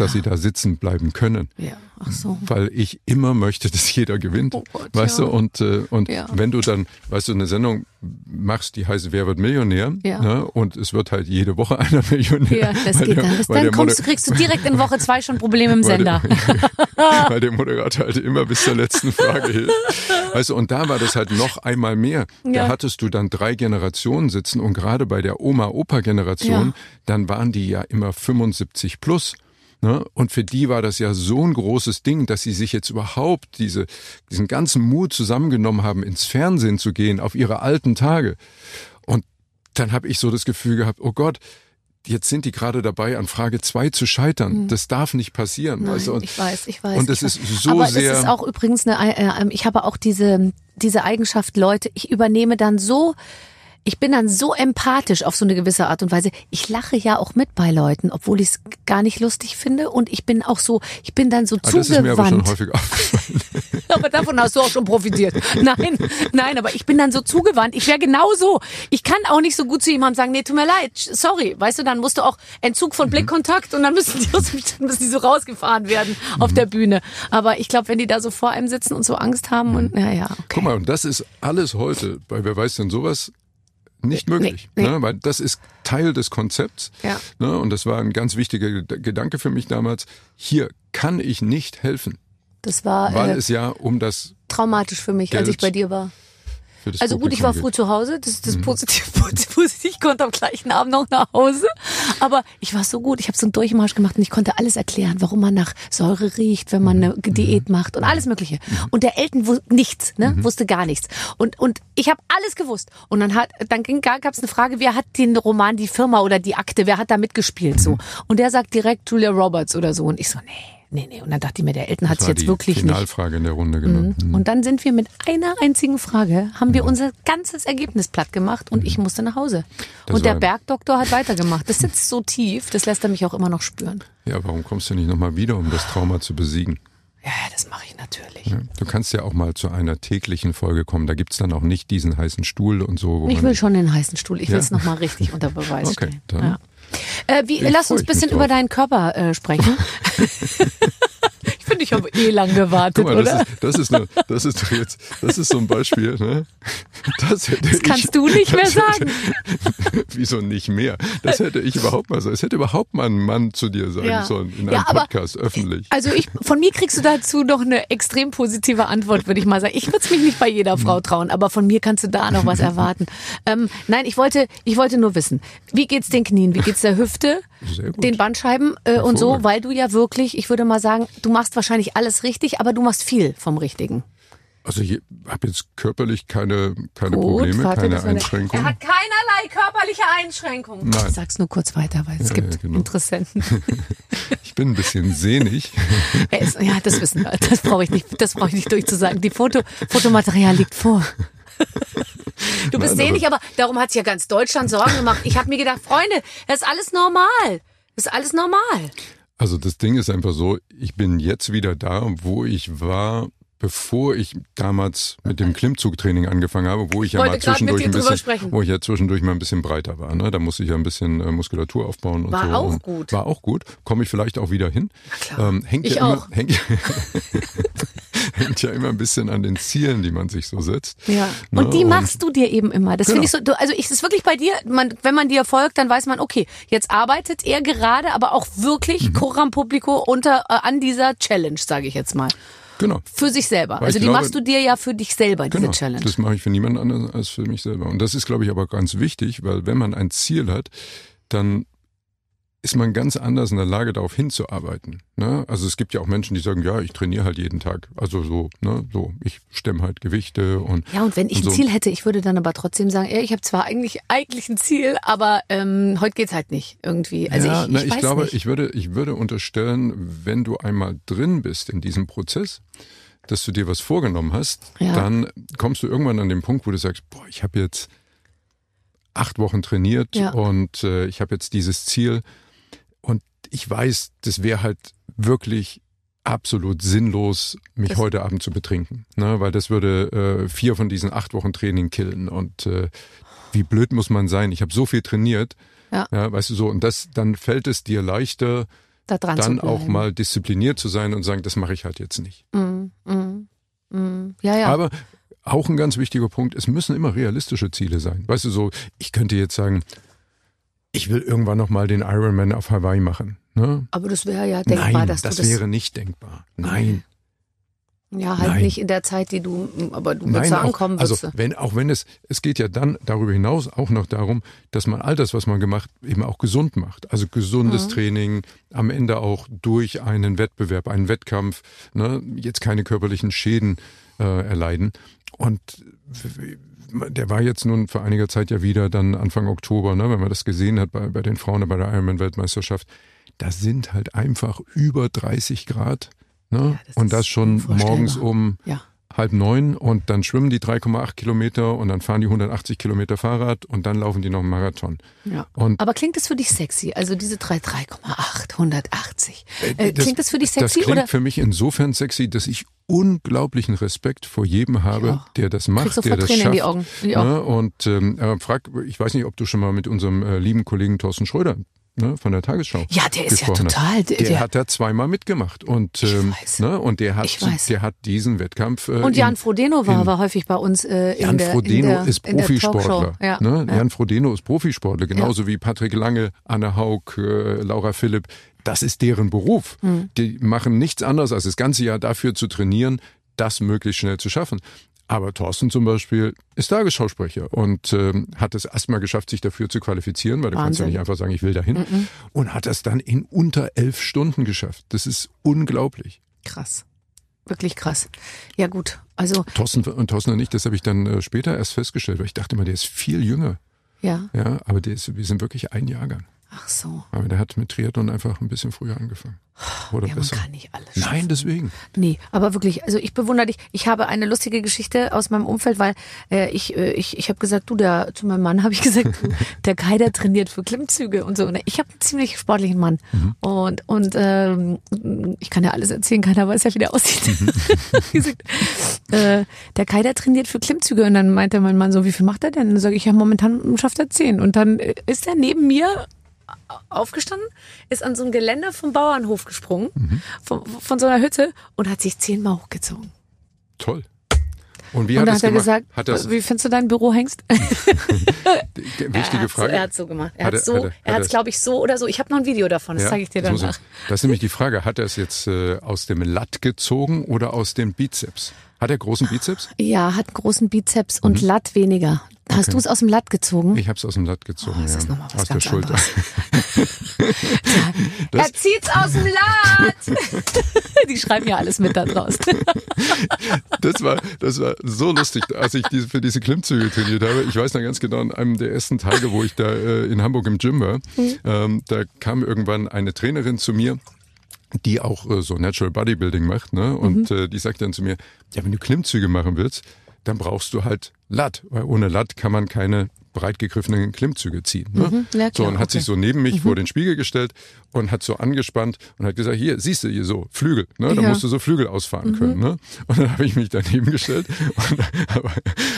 Dass sie da sitzen bleiben können. Ja, ach so. Weil ich immer möchte, dass jeder gewinnt. Oh Gott, weißt ja. du, und, äh, und Ja. wenn du dann, weißt du, eine Sendung machst, die heißt Wer wird Millionär? Ja. Ne, und es wird halt jede Woche einer Millionär. Ja, das geht der- dann. Bis dann kommst, du- kriegst du direkt in Woche zwei schon Probleme im Sender. Der, weil der Moderator halt immer bis zur letzten Frage hilft. Weißt du, und da war das halt noch einmal mehr. Ja. Da hattest du dann drei Generationen sitzen und gerade bei der Oma-Opa-Generation, dann waren die ja immer 75 plus. Ne? Und für die war das ja so ein großes Ding, dass sie sich jetzt überhaupt diese, diesen ganzen Mut zusammengenommen haben, ins Fernsehen zu gehen, auf ihre alten Tage. Und dann habe ich so das Gefühl gehabt, oh Gott, jetzt sind die gerade dabei, an Frage zwei zu scheitern. Das darf nicht passieren. Nein, weißt du? Und, ich weiß, ich weiß. und es ist so Aber sehr. es ist auch übrigens eine, äh, äh, ich habe auch diese, diese Eigenschaft, Leute, ich übernehme dann so, ich bin dann so empathisch auf so eine gewisse Art und Weise. Ich lache ja auch mit bei Leuten, obwohl ich es gar nicht lustig finde. Und ich bin auch so, ich bin dann so Ah, das ist mir aber schon zugewandt. häufig aufgefallen. Aber davon hast du auch schon profitiert. Nein, nein, aber ich bin dann so zugewandt. Ich wäre genauso. Ich kann auch nicht so gut zu jemandem sagen, nee, tut mir leid, sorry. Weißt du, dann musst du auch Entzug Mhm. von Blickkontakt und dann müssen die, aus Stand- müssen die so rausgefahren werden auf Mhm. der Bühne. Aber ich glaube, wenn die da so vor einem sitzen und so Angst haben und, Mhm. ja, ja, okay. Guck mal, und das ist alles heute, bei wer weiß denn sowas, nicht möglich. nee. Ne? Weil das ist Teil des Konzepts. Ja. Ne? Und das war ein ganz wichtiger Ged- Gedanke für mich damals. Hier kann ich nicht helfen, Das war weil äh, es ja um das traumatisch für mich, als Geld ich bei dir war. Also gut, ich war früh zu Hause, das ist Mhm. das Positive, Positiv. Ich konnte am gleichen Abend noch nach Hause. Aber ich war so gut, ich habe so einen Durchmarsch gemacht und ich konnte alles erklären, warum man nach Säure riecht, wenn man eine Mhm. Diät macht und alles mögliche. Und der Elton wusste nichts, ne? Mhm. wusste gar nichts. Und, und ich habe alles gewusst. Und dann hat, dann gab es eine Frage, wer hat den Roman, die Firma oder die Akte, wer hat da mitgespielt so? Mhm. Und der sagt direkt Julia Roberts oder so. Und ich so, nee. Nee, nee. Und dann dachte ich mir, der Elton hat es jetzt die wirklich nicht. Finalfrage in der Runde, genau. Mhm. Und dann sind wir mit einer einzigen Frage, haben wir unser ganzes Ergebnis platt gemacht und ich musste nach Hause. Das und der Bergdoktor hat weitergemacht. Das sitzt so tief, das lässt er mich auch immer noch spüren. Ja, warum kommst du nicht nochmal wieder, um das Trauma zu besiegen? Ja, ja, das mache ich natürlich. Ja, Du kannst ja auch mal zu einer täglichen Folge kommen. Da gibt's dann auch nicht diesen heißen Stuhl und so. Ich will schon den heißen Stuhl. Ich will Ja. es nochmal richtig unter Beweis Okay, stellen. dann- Ja. Äh, wie, lass uns ein bisschen über deinen Körper äh, sprechen. ich finde, ich habe eh lang gewartet, Guck mal, oder? das ist, das ist, eine, das ist doch jetzt, das ist so ein Beispiel, ne? Das Das kannst ich, du nicht mehr sagen. Hätte, wieso nicht mehr? Das hätte ich überhaupt mal sagen. Es hätte überhaupt mal ein Mann zu dir sagen Ja. sollen, in Ja, einem aber- Podcast, öffentlich. Also ich, von mir kriegst du dazu noch eine extrem positive Antwort, würde ich mal sagen. Ich würde es mich nicht bei jeder Frau trauen, aber von mir kannst du da noch was erwarten. Ähm, nein, ich wollte, ich wollte nur wissen, wie geht's den Knien, wie geht's der Hüfte, den Bandscheiben äh, und so, weil du ja wirklich, ich würde mal sagen, du machst wahrscheinlich alles richtig, aber du machst viel vom Richtigen. Also ich habe jetzt körperlich keine, keine Gut, Probleme, warte, keine Einschränkungen. Er hat keinerlei körperliche Einschränkungen. Nein. Ich sag's nur kurz weiter, weil es Ja, gibt ja, genau. Interessenten. Ich bin ein bisschen sehnig. Ist, ja, das wissen wir. Das brauche ich nicht, das brauche ich nicht durchzusagen. Die Foto, Fotomaterial liegt vor. Du bist Nein, sehnig, aber darum hat sich ja ganz Deutschland Sorgen gemacht. Ich habe mir gedacht, Freunde, das ist alles normal. Das ist alles normal. Also das Ding ist einfach so, ich bin jetzt wieder da, wo ich war, bevor ich damals mit dem Klimmzugtraining angefangen habe, wo ich ja wollte mal zwischendurch ein bisschen, wo ich ja zwischendurch mal ein bisschen breiter war. Ne? Da musste ich ja ein bisschen äh, Muskulatur aufbauen und War so. auch und gut. War auch gut. Komme ich vielleicht auch wieder hin. Ähm, hängt Ich ja auch. Immer, hängt, hängt ja immer ein bisschen an den Zielen, die man sich so setzt. Ja. Ne? Und die machst du dir eben immer. Das Genau. finde ich so, du, also ich, das ist wirklich bei dir, man, wenn man dir folgt, dann weiß man, okay, jetzt arbeitet er gerade, aber auch Mhm. wirklich Coram Publico unter, äh, an dieser Challenge, sage ich jetzt mal. Genau. Für sich selber. Weil Also die glaube- machst du dir ja für dich selber, diese Genau, Challenge. das mache ich für niemand anderen als für mich selber. Und das ist, glaube ich, aber ganz wichtig, weil wenn man ein Ziel hat, dann ist man ganz anders in der Lage, darauf hinzuarbeiten. Ne? Also es gibt ja auch Menschen, die sagen, ja, ich trainiere halt jeden Tag. Also so, ne, so, ich stemme halt Gewichte und Ja, und wenn ich und ein so. Ziel hätte, ich würde dann aber trotzdem sagen, ja, ich habe zwar eigentlich eigentlich ein Ziel, aber ähm, heute geht's halt nicht irgendwie. Also ja, ich, na, ich, ich weiß glaube, nicht. ich würde, ich würde unterstellen, wenn du einmal drin bist in diesem Prozess, dass du dir was vorgenommen hast, Ja. dann kommst du irgendwann an den Punkt, wo du sagst, boah, ich habe jetzt acht Wochen trainiert Ja. und äh, ich habe jetzt dieses Ziel und ich weiß, das wäre halt wirklich absolut sinnlos, mich Das- heute Abend zu betrinken, ne? weil das würde äh, vier von diesen acht Wochen Training killen und äh, wie blöd muss man sein? Ich habe so viel trainiert, Ja. ja, weißt du so, und das, dann fällt es dir leichter, Da dann auch mal diszipliniert zu sein und sagen, das mache ich halt jetzt nicht. Mm, mm, mm. Ja, ja. Aber auch ein ganz wichtiger Punkt, es müssen immer realistische Ziele sein. Weißt du, so, ich könnte jetzt sagen, ich will irgendwann noch mal den Ironman auf Hawaii machen. Ne? Aber das wäre ja denkbar, Nein, dass das, du das wäre nicht denkbar. Nein, ja halt Nein. nicht in der Zeit, die du, aber du nein. würdest Auch, ankommen. also würdest du. wenn, auch wenn es, es geht ja dann darüber hinaus auch noch darum, dass man all das, was man gemacht, eben auch gesund macht. Also gesundes Mhm. Training, am Ende auch durch einen Wettbewerb, einen Wettkampf, ne, jetzt keine körperlichen Schäden äh, erleiden. Und der war jetzt nun vor einiger Zeit ja wieder dann Anfang Oktober, ne, wenn man das gesehen hat bei, bei den Frauen bei der Ironman-Weltmeisterschaft. Da sind halt einfach über 30 Grad. Ne? das und das schon morgens um Ja. Halb neun und dann schwimmen die 3,8 Kilometer und dann fahren die 180 Kilometer Fahrrad und dann laufen die noch einen Marathon. Ja. Und Aber klingt das für dich sexy? Also diese 3, 3,8, 180. Äh, das- klingt das für dich Das sexy klingt oder? für mich insofern sexy, dass ich unglaublichen Respekt vor jedem habe, der das macht, der sofort das Tränen in schafft. die Augen. Ich auch. Ne? Und ähm, frag, ich weiß nicht, ob du schon mal mit unserem äh, lieben Kollegen Thorsten Schröder ne, von der Tagesschau Ja, der ist ja total. Der, Der, der, hat da zweimal mitgemacht und ähm, ne, und der hat der hat diesen Wettkampf äh, und Jan in- Frodeno war, in- war häufig bei uns äh, in Jan der, Frodeno in der, ist in Profisportler. Ja. Ne? ja. Jan Frodeno ist Profisportler, genauso wie Patrick Lange, Anne Haug, äh, Laura Philipp. Das ist deren Beruf. Hm. Die machen nichts anderes, als das ganze Jahr dafür zu trainieren, das möglichst schnell zu schaffen. Aber Thorsten zum Beispiel ist Tagesschausprecher und ähm, hat es erstmal geschafft, sich dafür zu qualifizieren, weil du kannst ja nicht einfach sagen, ich will dahin. Und hat das dann in unter elf Stunden geschafft. Das ist unglaublich. Krass. Wirklich krass. Ja, gut. Also, Thorsten und Thorsten und ich, das habe ich dann äh, später erst festgestellt, weil ich dachte immer, der ist viel jünger. ja. Ja, aber der ist, wir sind wirklich ein Jahrgang. Ach so. Aber der hat mit Triathlon einfach ein bisschen früher angefangen. Oder Ja, man besser. kann nicht alles schaffen. Nein, deswegen. Nee, aber wirklich, also ich bewundere dich. Ich habe eine lustige Geschichte aus meinem Umfeld, weil äh, ich äh, ich ich habe gesagt, du der zu meinem Mann habe ich gesagt, du, der Kai der trainiert für Klimmzüge und so. Und ich habe einen ziemlich sportlichen Mann und und ähm, ich kann ja alles erzählen, keiner weiß ja, wie der aussieht. gesagt, äh, der Kai der trainiert für Klimmzüge und dann meinte mein Mann so, wie viel macht er denn? Und dann sage ich, ja momentan schafft er zehn und dann äh, ist er neben mir aufgestanden, ist an so ein Geländer vom Bauernhof gesprungen, von, von so einer Hütte und hat sich zehnmal hochgezogen. Toll. Und wie und hat er hat er gemacht? gesagt, hat wie findest du dein Bürohengst? die- Er wichtige hat's- Frage. Er hat so gemacht. Er Hat hat er- so, er- er hat es glaube ich so oder so. Ich habe noch ein Video davon, das Ja, zeige ich dir danach. er- Das ist nämlich die Frage, hat er es jetzt äh, aus dem Latt gezogen oder aus dem Bizeps? Hat er großen Bizeps? Ja, hat großen Bizeps und Latt weniger. Hast Mhm. Okay. du es aus dem Latt gezogen? Ich habe es aus dem Latt gezogen, Oh, das ja. ist noch mal was aus der ganz Schulter. er zieht's aus dem Latt! Die schreiben ja alles mit da draußen. Das war, das war so lustig, als ich diese, für diese Klimmzüge trainiert habe. Ich weiß noch ganz genau, an einem der ersten Tage, wo ich da äh, in Hamburg im Gym war, ähm, da kam irgendwann eine Trainerin zu mir, die auch äh, so Natural Bodybuilding macht, ne? Und äh, die sagt dann zu mir, ja, wenn du Klimmzüge machen willst, dann brauchst du halt Latt, weil ohne Latt kann man keine breit gegriffenen Klimmzüge ziehen. Ne? Mhm. ja, so klar, und hat okay. sich so neben mich vor den Spiegel gestellt und hat so angespannt und hat gesagt, hier, siehst du hier so, Flügel, ne? Da Ja. musst du so Flügel ausfahren können. Ne? Und dann habe ich mich daneben gestellt und habe,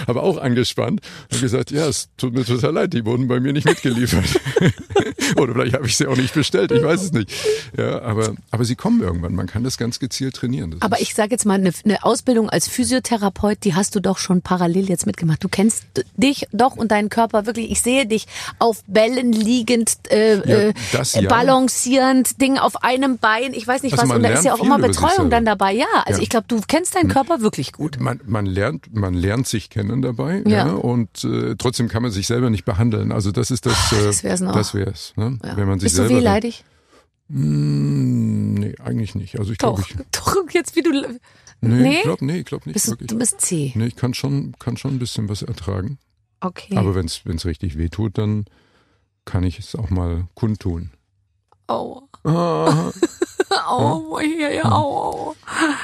habe auch angespannt und gesagt, ja, es tut mir total leid, die wurden bei mir nicht mitgeliefert. Oder vielleicht habe ich sie auch nicht bestellt, ich weiß es nicht. Ja, aber, aber sie kommen irgendwann, man kann das ganz gezielt trainieren. Das Aber ich sage jetzt mal, eine, eine Ausbildung als Physiotherapeut, die hast du doch schon parallel jetzt mitgemacht. Du kennst dich doch und deinen Körper wirklich. Ich sehe dich auf Bällen liegend, äh, Ja, das äh, ja. balancierend, Ding auf einem Bein. Ich weiß nicht Also was. Und da ist ja auch immer Betreuung dann dabei. Ja, also Ja. ich glaube, du kennst deinen Körper wirklich gut. man, man lernt, man lernt sich kennen dabei, Ja. und äh, trotzdem kann man sich selber nicht behandeln. Also das ist das, äh, das wär's noch. das wär's, ne? Wenn man sich Bist du selber. wehleidig? Mm, nee, eigentlich nicht. Also ich Doch, glaube, ich, doch, jetzt wie du. nee, Nee? ich glaube, nee, ich glaube nicht Bist du, du bist C. Nee, ich kann schon, kann schon ein bisschen was ertragen. Okay. Aber wenn es richtig weh tut, dann kann ich es auch mal kundtun. Au. Ah, Au, ja, ja, au, au.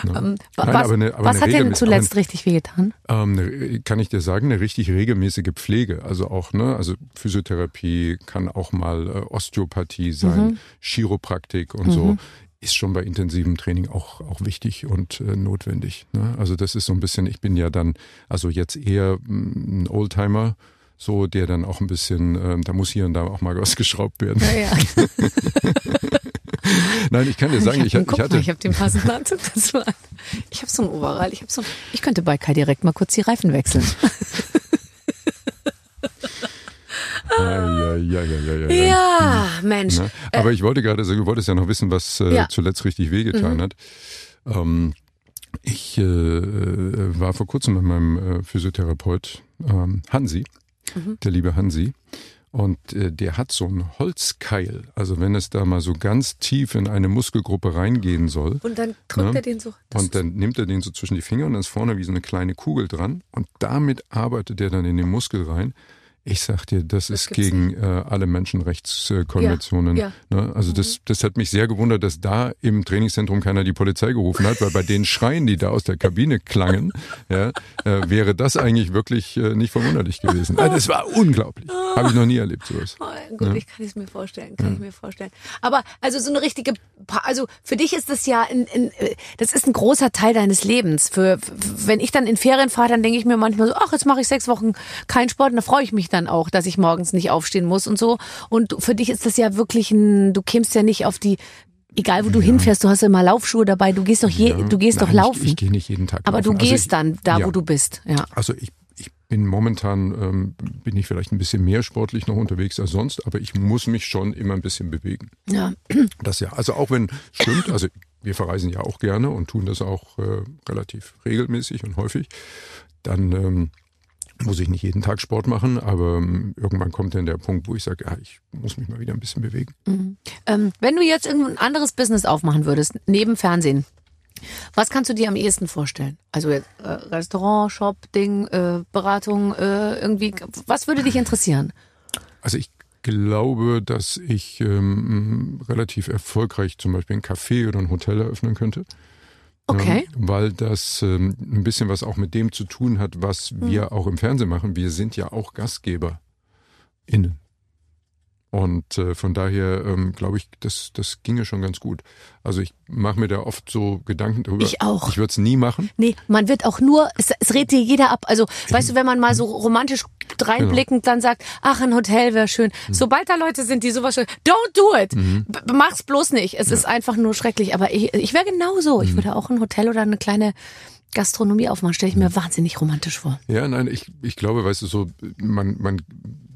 ne? Ähm, Nein, was aber eine- aber was hat dir zuletzt richtig wehgetan? Ähm, ne, kann ich dir sagen, eine richtig regelmäßige Pflege. Also auch, ne, also Physiotherapie kann auch mal äh, Osteopathie sein, Chiropraktik und so. Ist schon bei intensivem Training auch, auch wichtig und äh, notwendig. Ne? Also das ist so ein bisschen, ich bin ja dann, also jetzt eher mm, ein Oldtimer, so der dann auch ein bisschen, ähm, da muss hier und da auch mal was geschraubt werden. Ja, ja. Nein, ich kann dir sagen, ich, ich Guck hatte. mal, ich habe den passenden Anzug dazu an. Ich habe so ein Overall. Ich, hab so ein, ich könnte bei Kai direkt mal kurz die Reifen wechseln. Ja, ja, ja, ja, ja, ja. Ja, Mensch. Ne? Aber ich wollte gerade sagen, du wolltest ja noch wissen, was äh. Mhm. zuletzt richtig wehgetan hat. Ähm, ich äh, äh, war vor kurzem mit meinem Physiotherapeut ähm, Hansi, Mhm. der liebe Hansi. Und der hat so einen Holzkeil. Also wenn es da mal so ganz tief in eine Muskelgruppe reingehen soll. Und dann drückt Ne? er den so. Und dann nimmt er den so zwischen die Finger und dann ist vorne wie so eine kleine Kugel dran. Und damit arbeitet er dann in den Muskel rein. Ich sag dir, das, ist gibt's gegen äh, alle Menschenrechtskonventionen. Ja, Mhm. Ne? Also das, das hat mich sehr gewundert, dass da im Trainingszentrum keiner die Polizei gerufen hat, weil bei den Schreien, die da aus der Kabine klangen, ja, äh, wäre das eigentlich wirklich äh, nicht verwunderlich gewesen. Also das war unglaublich. Habe ich noch nie erlebt sowas. Gut, ich kann es mir vorstellen, kann ich mir vorstellen. Aber also so eine richtige, Pa- also für dich ist das ja, ein, ein, äh, das ist ein großer Teil deines Lebens. Für, wenn ich dann in Ferien fahre, dann denke ich mir manchmal so, ach, jetzt mache ich sechs Wochen keinen Sport, und da freue ich mich dann auch, dass ich morgens nicht aufstehen muss und so. Und du- für dich ist das ja wirklich ein, du kämst ja nicht auf die, egal wo du hinfährst, du hast ja immer Laufschuhe dabei, du gehst doch je, Ja. du gehst doch Nein, laufen. Ich, ich gehe nicht jeden Tag aber du laufen. Also gehst ich, dann da, ja. wo du bist, ja. Also ich bin momentan, ähm, bin ich vielleicht ein bisschen mehr sportlich noch unterwegs als sonst, aber ich muss mich schon immer ein bisschen bewegen. Ja, Das ja. Also auch wenn stimmt, also wir verreisen ja auch gerne und tun das auch äh, relativ regelmäßig und häufig, dann ähm, muss ich nicht jeden Tag Sport machen, aber ähm, irgendwann kommt dann der Punkt, wo ich sage, ja, ich muss mich mal wieder ein bisschen bewegen. Ähm, wenn du jetzt irgendein anderes Business aufmachen würdest, neben Fernsehen, was kannst du dir am ehesten vorstellen? Also äh, Restaurant, Shop, Ding, äh, Beratung, äh, irgendwie, was würde dich interessieren? Also ich glaube, dass ich ähm, relativ erfolgreich zum Beispiel ein Café oder ein Hotel eröffnen könnte. Okay. Ja, weil das ähm, ein bisschen was auch mit dem zu tun hat, was Hm. wir auch im Fernsehen machen. Wir sind ja auch GastgeberInnen. Und äh, von daher ähm, glaube ich, das, das ginge schon ganz gut. Also ich mache mir da oft so Gedanken darüber. Ich auch. Ich würde es nie machen. Nee, man wird auch nur, es, es redet dir jeder ab. Also, weißt du, wenn man mal so romantisch reinblickend dann sagt, ach, ein Hotel wäre schön. Sobald da Leute sind, die sowas schön, don't do it. B- Mach's bloß nicht. Es ist einfach nur schrecklich. Aber ich, ich wäre genauso. Ich würde auch ein Hotel oder eine kleine Gastronomie aufmachen. Stelle ich mir wahnsinnig romantisch vor. Ja, nein, ich, ich glaube, weißt du, so, man, man,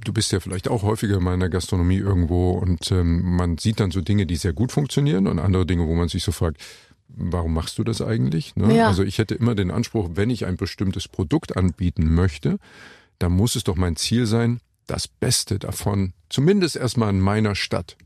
du bist ja vielleicht auch häufiger mal in der Gastronomie irgendwo und ähm, man sieht dann so Dinge, die sehr gut funktionieren und andere Dinge, wo man sich so fragt, warum machst du das eigentlich? Ne? Ja. Also ich hätte immer den Anspruch, wenn ich ein bestimmtes Produkt anbieten möchte, dann muss es doch mein Ziel sein, das Beste davon, zumindest erstmal in meiner Stadt,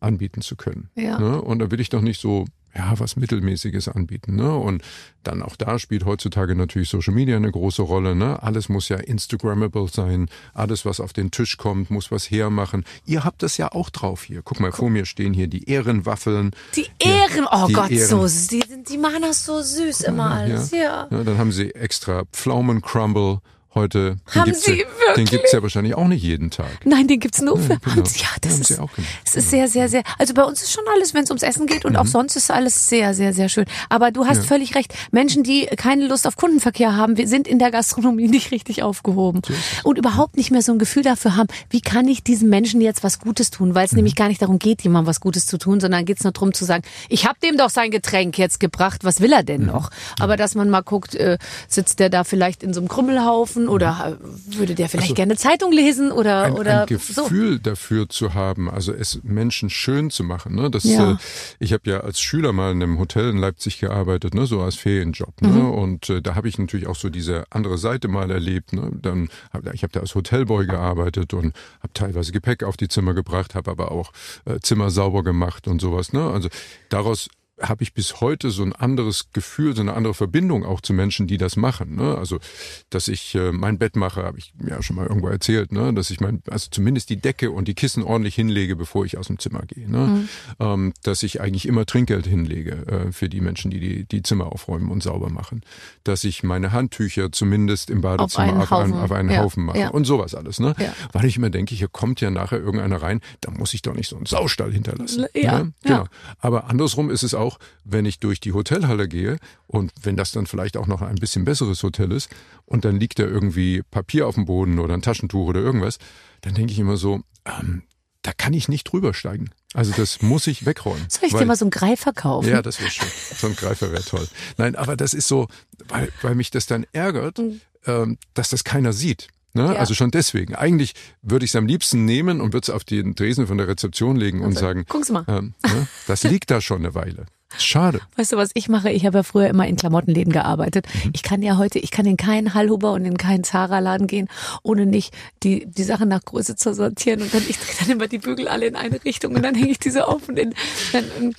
anbieten zu können. Ja. Ne? Und da will ich doch nicht so, ja, was Mittelmäßiges anbieten. Ne? Und dann auch da spielt heutzutage natürlich Social Media eine große Rolle. Ne? Alles muss ja Instagrammable sein. Alles, was auf den Tisch kommt, muss was hermachen. Ihr habt das ja auch drauf hier. Guck mal, vor mir stehen hier die Ehrenwaffeln. Die Ehren, oh die Gott, Ehren. so, die, sind- die machen das so süß immer alles, ja. Ja, dann haben sie extra Pflaumencrumble heute. Den Haben gibt's sie ja, wirklich? Den gibt's ja wahrscheinlich auch nicht jeden Tag. Nein, den gibt's nur für genau. Hans. Ja, das haben ist, sie auch gemacht. es ist sehr, sehr, sehr. Also bei uns ist schon alles, wenn es ums Essen geht und Mhm. auch sonst ist alles sehr, sehr, sehr schön. Aber du hast völlig recht. Menschen, die keine Lust auf Kundenverkehr haben, wir sind in der Gastronomie nicht richtig aufgehoben und überhaupt nicht mehr so ein Gefühl dafür haben, wie kann ich diesen Menschen jetzt was Gutes tun, weil es nämlich gar nicht darum geht, jemandem was Gutes zu tun, sondern geht es nur darum zu sagen, ich habe dem doch sein Getränk jetzt gebracht, was will er denn noch? Aber dass man mal guckt, äh, sitzt der da vielleicht in so einem Krümmelhaufen oder äh, würde der vielleicht gerne Zeitung lesen oder ein, oder ein so. Gefühl dafür zu haben, also es Menschen schön zu machen. Ne? Das, Ja. äh, ich habe ja als Schüler mal in einem Hotel in Leipzig gearbeitet, ne? so als Ferienjob. Mhm. Ne? Und äh, da habe ich natürlich auch so diese andere Seite mal erlebt. Ne? Dann hab, ich habe da als Hotelboy gearbeitet und habe teilweise Gepäck auf die Zimmer gebracht, habe aber auch äh, Zimmer sauber gemacht und sowas. Ne? Also daraus habe ich bis heute so ein anderes Gefühl, so eine andere Verbindung auch zu Menschen, die das machen. Ne? Also, dass ich äh, mein Bett mache, habe ich ja schon mal irgendwo erzählt, ne? dass ich mein, also zumindest die Decke und die Kissen ordentlich hinlege, bevor ich aus dem Zimmer gehe. Ne? Ähm, dass ich eigentlich immer Trinkgeld hinlege äh, für die Menschen, die, die die Zimmer aufräumen und sauber machen. Dass ich meine Handtücher zumindest im Badezimmer auf einen, Haufen. auf einen Ja, Haufen mache ja. und sowas alles. Ne? Ja. Weil ich immer denke, hier kommt ja nachher irgendeiner rein, da muss ich doch nicht so einen Saustall hinterlassen. Ja, ne? ja. Genau. Aber andersrum ist es auch, wenn ich durch die Hotelhalle gehe und wenn das dann vielleicht auch noch ein bisschen besseres Hotel ist und dann liegt da irgendwie Papier auf dem Boden oder ein Taschentuch oder irgendwas, dann denke ich immer so, ähm, da kann ich nicht drüber steigen. Also das muss ich wegräumen. Soll ich weil- dir mal so einen Greifer kaufen? Ja, das wäre schön. So ein Greifer wäre toll. Nein, aber das ist so, weil, weil mich das dann ärgert, ähm, dass das keiner sieht. Ne? Mhm. Ja. Also schon deswegen. Eigentlich würde ich es am liebsten nehmen und würde es auf den Tresen von der Rezeption legen und sagen, gucken Sie mal. Ähm, ne? das liegt da schon eine Weile. Schade. Weißt du, was ich mache? Ich habe ja früher immer in Klamottenläden gearbeitet. Mhm. Ich kann ja heute, ich kann in keinen Hallhuber und in keinen Zara-Laden gehen, ohne nicht die, die Sachen nach Größe zu sortieren. Und dann, ich drehe dann immer die Bügel alle in eine Richtung und dann hänge ich diese auf und in, dann, ähm,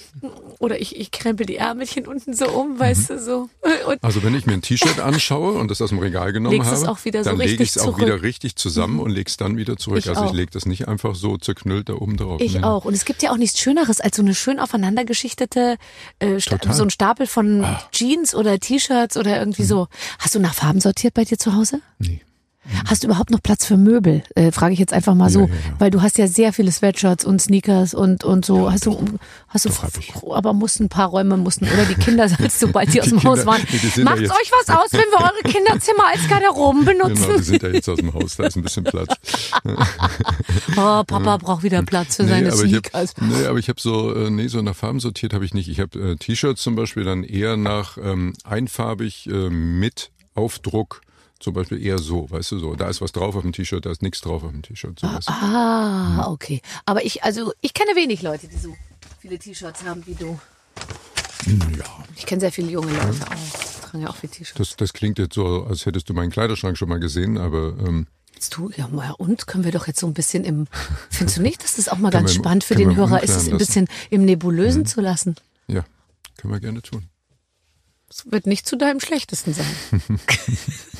oder ich, ich krempel die Ärmelchen unten so um, weißt Mhm. du, so. Und Also wenn ich mir ein T-Shirt anschaue und das aus dem Regal genommen habe, wieder so dann lege ich es auch. Mhm. wieder richtig zusammen und lege es dann wieder zurück. Ich also ich auch. lege das nicht einfach so zerknüllt da oben drauf. Ich Nee. auch. Und es gibt ja auch nichts Schöneres als so eine schön aufeinander geschichtete, äh, Total. so ein Stapel von Ah. Jeans oder T-Shirts oder irgendwie so. Hast du nach Farben sortiert bei dir zu Hause? Mhm. Nee. Hast du überhaupt noch Platz für Möbel? Äh, Frage ich jetzt einfach mal so, ja, ja. weil du hast ja sehr viele Sweatshirts und Sneakers und und so. hast du hast du doch ich. aber mussten ein paar Räume mussten oder die Kinder, sobald die aus dem Haus Kinder, waren. nee, ja Macht euch was aus, wenn wir eure Kinderzimmer als Garderoben benutzen? Genau, die sind ja jetzt aus dem Haus, da ist ein bisschen Platz. Oh, Papa braucht wieder Platz für seine aber ich Sneakers. hab, nee, aber ich habe so, äh, nee, so nach Farben sortiert habe ich nicht. Ich habe äh, T-Shirts zum Beispiel dann eher nach ähm, einfarbig äh, mit Aufdruck, zum Beispiel eher so, weißt du so. Da ist was drauf auf dem T-Shirt, da ist nichts drauf auf dem T-Shirt. So, weißt du. Ah, okay. Aber ich, also ich kenne wenig Leute, die so viele T-Shirts haben wie du. Ja, Ich kenne sehr viele junge Leute auch. Tragen ja auch viele T-Shirts. das, das klingt jetzt so, als hättest du meinen Kleiderschrank schon mal gesehen, aber ähm, Jetzt du, ja, ja, und können wir doch jetzt so ein bisschen im. Findest du nicht, dass das auch mal ganz wir- spannend für den Hörer ist, es ein bisschen im Nebulösen zu lassen? ja, können wir gerne tun. Es wird nicht zu deinem Schlechtesten sein.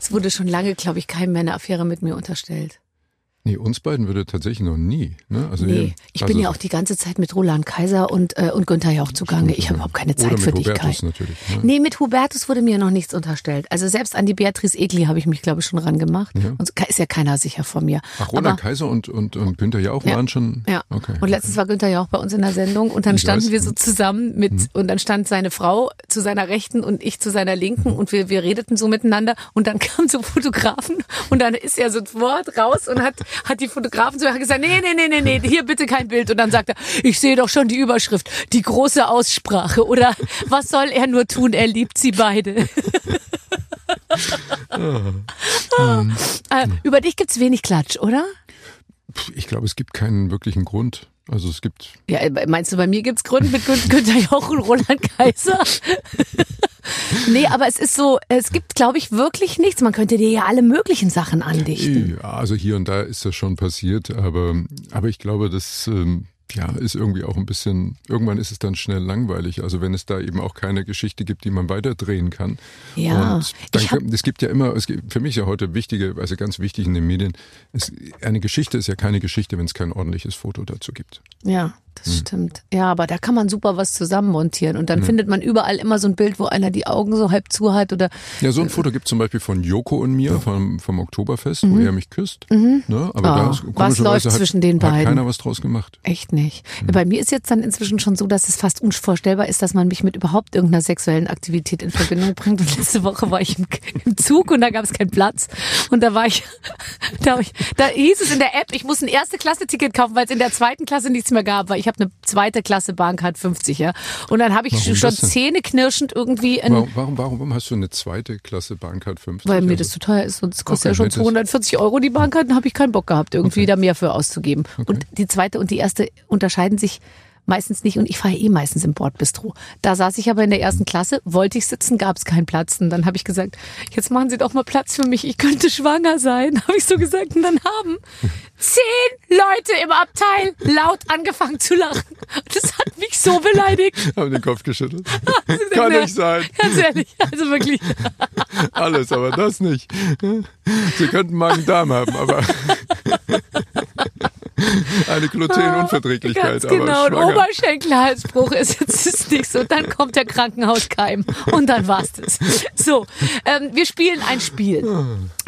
es wurde schon lange, glaube ich, keinem mehr eine Affäre mit mir unterstellt. Nee, uns beiden würde tatsächlich noch nie. Ne? Also Nee, ihr- ich also, bin ja auch die ganze Zeit mit Roland Kaiser und, äh, und Günther Jauch zugange. Ich habe überhaupt keine Zeit für dich, Kai. Natürlich. Ne? Nee, mit Hubertus wurde mir noch nichts unterstellt. Also selbst an die Beatrice Egli habe ich mich, glaube ich, schon rangemacht. Ja. Und so ist ja keiner sicher von mir. Ach, Roland Aber- Kaiser und, und, und Günther Jauch Ja. waren schon. Ja. Okay. Und letztens war Günther ja auch bei uns in der Sendung und dann Ich standen weiß. Mhm. wir so zusammen mit und dann stand seine Frau zu seiner Rechten und ich zu seiner Linken Mhm. und wir, wir redeten so miteinander und dann kamen so Fotografen und dann ist er sofort raus und hat, hat die Fotografen so gesagt, nee, nee, nee, nee, nee, hier bitte kein Bild. Und dann sagt er, ich sehe doch schon die Überschrift, die große Aussprache oder was soll er nur tun, er liebt sie beide. äh, über dich gibt's wenig Klatsch, oder? Ich glaube, es gibt keinen wirklichen Grund. Also es gibt. Ja, meinst du, bei mir gibt's Gründe mit Gün Günther Jauch und Roland Kaiser? nee, aber es ist so, es gibt, glaube ich, wirklich nichts. Man könnte dir ja alle möglichen Sachen andichten. Ja, also hier und da ist das schon passiert, aber, aber ich glaube, das ähm, ja, ist irgendwie auch ein bisschen, irgendwann ist es dann schnell langweilig. Also wenn es da eben auch keine Geschichte gibt, die man weiterdrehen kann. Ja, Und dann, hab- es gibt ja immer, es gibt, für mich ist ja heute wichtige, also ganz wichtig in den Medien, es, eine Geschichte ist ja keine Geschichte, wenn es kein ordentliches Foto dazu gibt. Ja, das stimmt. Ja, aber da kann man super was zusammenmontieren und dann findet man überall immer so ein Bild, wo einer die Augen so halb zu hat oder Ja, so ein Foto gibt zum Beispiel von Joko und mir vom, vom Oktoberfest, wo er mich küsst. Ne? Aber Ah, da ist, was läuft hat, zwischen den hat beiden? keiner was draus gemacht. Echt nicht. Bei mir ist jetzt dann inzwischen schon so, dass es fast unvorstellbar ist, dass man mich mit überhaupt irgendeiner sexuellen Aktivität in Verbindung bringt. Und letzte Woche war ich im, im Zug und da gab es keinen Platz. Und da war ich, da, ich, da hieß es in der App, ich muss ein erste Klasse Ticket kaufen, weil es in der zweiten Klasse nichts mehr gab, weil ich habe eine zweite Klasse Bahncard 50, ja. Und dann habe ich Warum schon zähneknirschend irgendwie in, Warum, warum, warum, hast du eine zweite Klasse Bahncard 50? weil mir Also- das zu teuer ist und es kostet Okay, ja schon nee, das- 240 Euro die Bahnkarte, dann habe ich keinen Bock gehabt, irgendwie da mehr für auszugeben. Und die zweite und die erste unterscheiden sich meistens nicht und ich fahre eh meistens im Bordbistro. Da saß ich aber in der ersten Klasse, wollte ich sitzen, gab es keinen Platz. Und dann habe ich gesagt, jetzt machen Sie doch mal Platz für mich, ich könnte schwanger sein. Habe ich so gesagt und dann haben zehn Leute im Abteil laut angefangen zu lachen. Das hat mich so beleidigt. Haben den Kopf geschüttelt. Kann nicht sein. Ganz ehrlich, also wirklich. Alles, aber das nicht. Sie könnten Magen-Darm haben, aber eine Glutenunverträglichkeit. Ganz genau, ein. Oberschenkelhalsbruch ist jetzt ist nicht so. Dann kommt der Krankenhauskeim und dann war's das. So, ähm, wir spielen ein Spiel.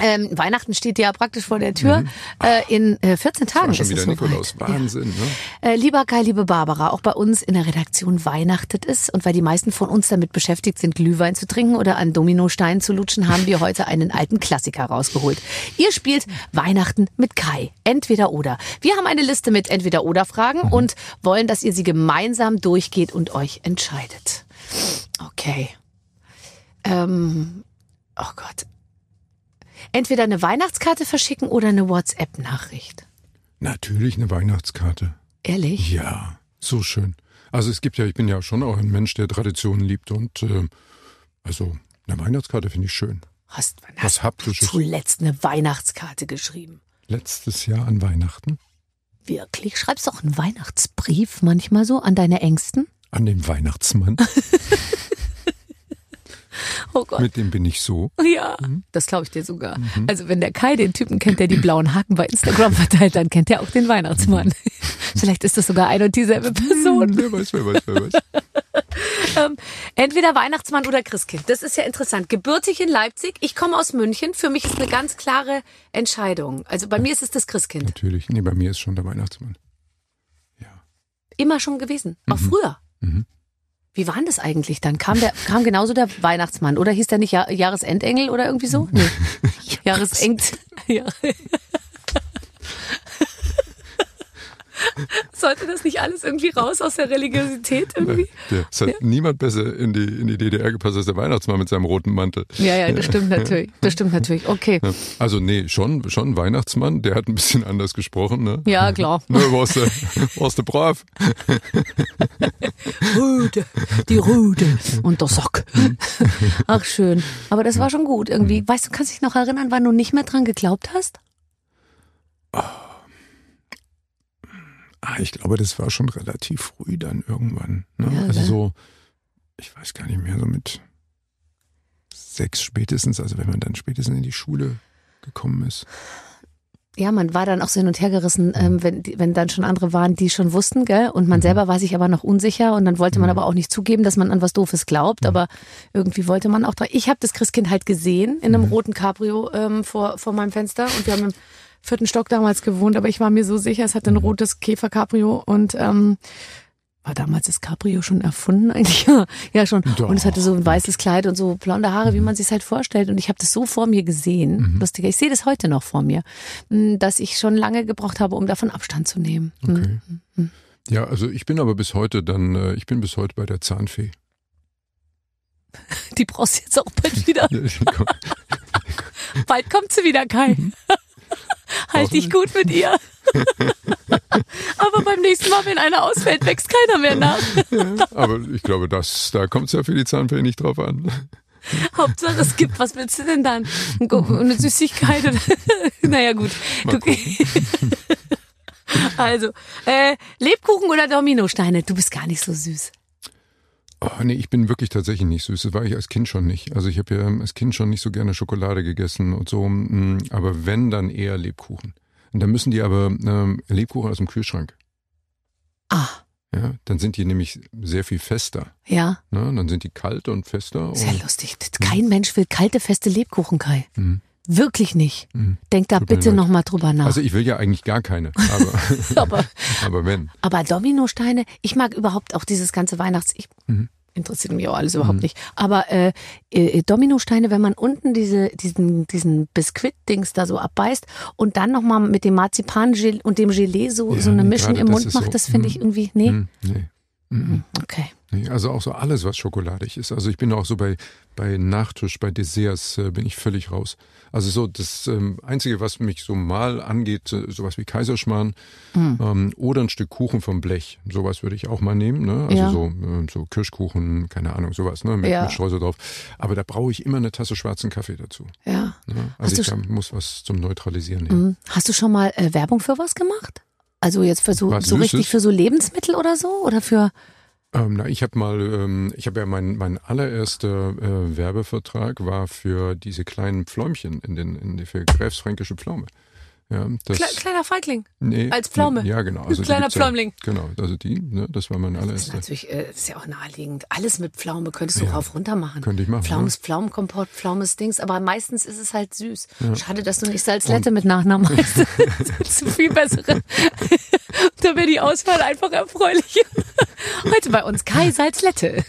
Ähm, Weihnachten steht ja praktisch vor der Tür. Äh, in äh, 14 Tagen War schon ist wieder es Nikolaus. soweit. Wahnsinn, ne? Äh, lieber Kai, liebe Barbara, auch bei uns in der Redaktion weihnachtet es und weil die meisten von uns damit beschäftigt sind, Glühwein zu trinken oder an Dominosteinen zu lutschen, haben wir heute einen alten Klassiker rausgeholt. Ihr spielt Weihnachten mit Kai. Entweder oder. Wir haben eine Liste Liste mit Entweder-Oder-Fragen Mhm. und wollen, dass ihr sie gemeinsam durchgeht und euch entscheidet. Okay. Ähm, oh Gott. Entweder eine Weihnachtskarte verschicken oder eine WhatsApp-Nachricht. Natürlich eine Weihnachtskarte. Ehrlich? Ja, so schön. Also es gibt ja, ich bin ja schon auch ein Mensch, der Traditionen liebt und äh, also eine Weihnachtskarte finde ich schön. Hast, wann Was hast Haptisches. du zuletzt eine Weihnachtskarte geschrieben? Letztes Jahr an Weihnachten Wirklich? Schreibst du auch einen Weihnachtsbrief manchmal so an deine Ängsten? an den Weihnachtsmann. Oh Gott. Mit dem bin ich so. Ja, das glaube ich dir sogar. Also wenn der Kai den Typen kennt, der die blauen Haken bei Instagram verteilt, dann kennt er auch den Weihnachtsmann. Vielleicht ist das sogar ein und dieselbe Person. Wer weiß, wer weiß, wer weiß. Ähm, entweder Weihnachtsmann oder Christkind. Das ist ja interessant. Gebürtig in Leipzig. Ich komme aus München. Für mich ist eine ganz klare Entscheidung. Also bei mir ist es das Christkind. Natürlich. Nee, bei mir ist schon der Weihnachtsmann. Ja. Immer schon gewesen. Auch früher. Wie war denn das eigentlich dann? Kam, der, kam genauso der Weihnachtsmann oder hieß der nicht Jahr, Jahresendengel oder irgendwie so? Nee. Jahreseng. Ja. Sollte das nicht alles irgendwie raus aus der Religiosität irgendwie? Es hat niemand besser in die, in die DDR gepasst als der Weihnachtsmann mit seinem roten Mantel. Ja, ja, das stimmt natürlich. Das stimmt natürlich. Okay. Ja. Also nee, schon, schon Weihnachtsmann, der hat ein bisschen anders gesprochen, ne? Ja, klar. Ne, warst du, warst du brav? Rüde, die Rüde und der Sock. Ach, schön. Aber das war schon gut irgendwie. Weißt du, kannst dich noch erinnern, wann du nicht mehr dran geglaubt hast? Ah, ich glaube, das war schon relativ früh dann irgendwann. Ne? Ja, also ne? so, ich weiß gar nicht mehr, so mit sechs spätestens, also wenn man dann spätestens in die Schule gekommen ist. Ja, man war dann auch so hin und her gerissen, ähm, wenn, die- wenn dann schon andere waren, die schon wussten, gell? Und man selber war sich aber noch unsicher und dann wollte man aber auch nicht zugeben, dass man an was Doofes glaubt. Aber irgendwie wollte man auch dran. Ich habe das Christkind halt gesehen in einem roten Cabrio ähm, vor, vor meinem Fenster und wir haben im vierten Stock damals gewohnt, aber ich war mir so sicher, es hatte ein rotes Käfer-Cabrio und ähm, war damals das Cabrio schon erfunden eigentlich? Ja, ja schon. Doch. Und es hatte so ein weißes Kleid und so blonde Haare, wie man sich halt vorstellt. Und ich habe das so vor mir gesehen, lustiger, ich sehe das heute noch vor mir, m, dass ich schon lange gebraucht habe, um davon Abstand zu nehmen. Okay. Mhm. Ja, also ich bin aber bis heute dann, äh, ich bin bis heute bei der Zahnfee. Die brauchst du jetzt auch bald wieder. Bald kommt sie wieder, Kai. halt dich gut mit ihr. Aber beim nächsten Mal, wenn einer ausfällt, wächst keiner mehr nach. aber ich glaube, das, da kommt es ja für die Zahnfee nicht drauf an. Hauptsache es gibt, was willst du denn dann? Eine Süßigkeit? Oder? naja, gut. Also, äh, Lebkuchen oder Dominosteine? Du bist gar nicht so süß. Oh, nee, ich bin wirklich tatsächlich nicht süß. Das war ich als Kind schon nicht. Also ich habe ja als Kind schon nicht so gerne Schokolade gegessen und so. mm, Aber wenn, dann eher Lebkuchen. Und dann müssen die aber ähm, Lebkuchen aus dem Kühlschrank. Ah, Ja, dann sind die nämlich sehr viel fester. ja, Ne? Dann sind die kalt und fester. sehr Und, lustig. Kein Mensch will kalte, feste Lebkuchen, Kai. Mhm. Wirklich nicht. Mhm. Denk da Tut bitte nochmal drüber nach. also ich will ja eigentlich gar keine. Aber, aber, aber wenn. aber Dominosteine, ich mag überhaupt auch dieses ganze Weihnachts... Ich, Mhm. Interessiert mich auch alles überhaupt nicht. Aber äh, äh, Dominosteine, wenn man unten diese, diesen, diesen Biskuit-Dings da so abbeißt und dann nochmal mit dem Marzipan und dem Gelee so, Ja, so eine Mischung im Mund macht, so, das finde ich irgendwie... Nee, Hm, nee. Mhm. okay. Also auch so alles, was schokoladig ist. Also ich bin auch so bei, bei Nachtisch, bei Desserts äh, bin ich völlig raus. Also so das ähm, Einzige, was mich so mal angeht, äh, sowas wie Kaiserschmarrn Hm. ähm, oder ein Stück Kuchen vom Blech. Sowas würde ich auch mal nehmen. Ne? Also Ja. so, äh, so Kirschkuchen, keine Ahnung, sowas ne? mit, Ja. mit Streusel drauf. Aber da brauche ich immer eine Tasse schwarzen Kaffee dazu. Ja. Ne? Hast Also du ich muss was zum Neutralisieren nehmen. Mhm. Hast du schon mal äh, Werbung für was gemacht? Also jetzt für so, so richtig für so Lebensmittel oder so? Oder für. Ähm, na, ich habe mal, ähm, ich habe ja mein, mein allererster äh, Werbevertrag war für diese kleinen Pfläumchen in den, in die, für Gräfsfränkische Pflaume. Ja, das, Kle kleiner Feigling. nee, als Pflaume. Ja, genau. Also Kleiner gibt's Pfläumling. Ja, genau, also die, ne, das war mein Das ist allererster. natürlich, äh, ist ja auch naheliegend. Alles mit Pflaume könntest du Ja. rauf runter machen. Könnte ich machen, Pflaumes, Pflaumenkompott, Pflaumes Dings, aber meistens ist es halt süß. Schade, dass du nicht Salzlette mit Nachnamen heißt. das ist viel bessere. da wäre die Auswahl einfach erfreulich. Heute bei uns Kai Salzlette.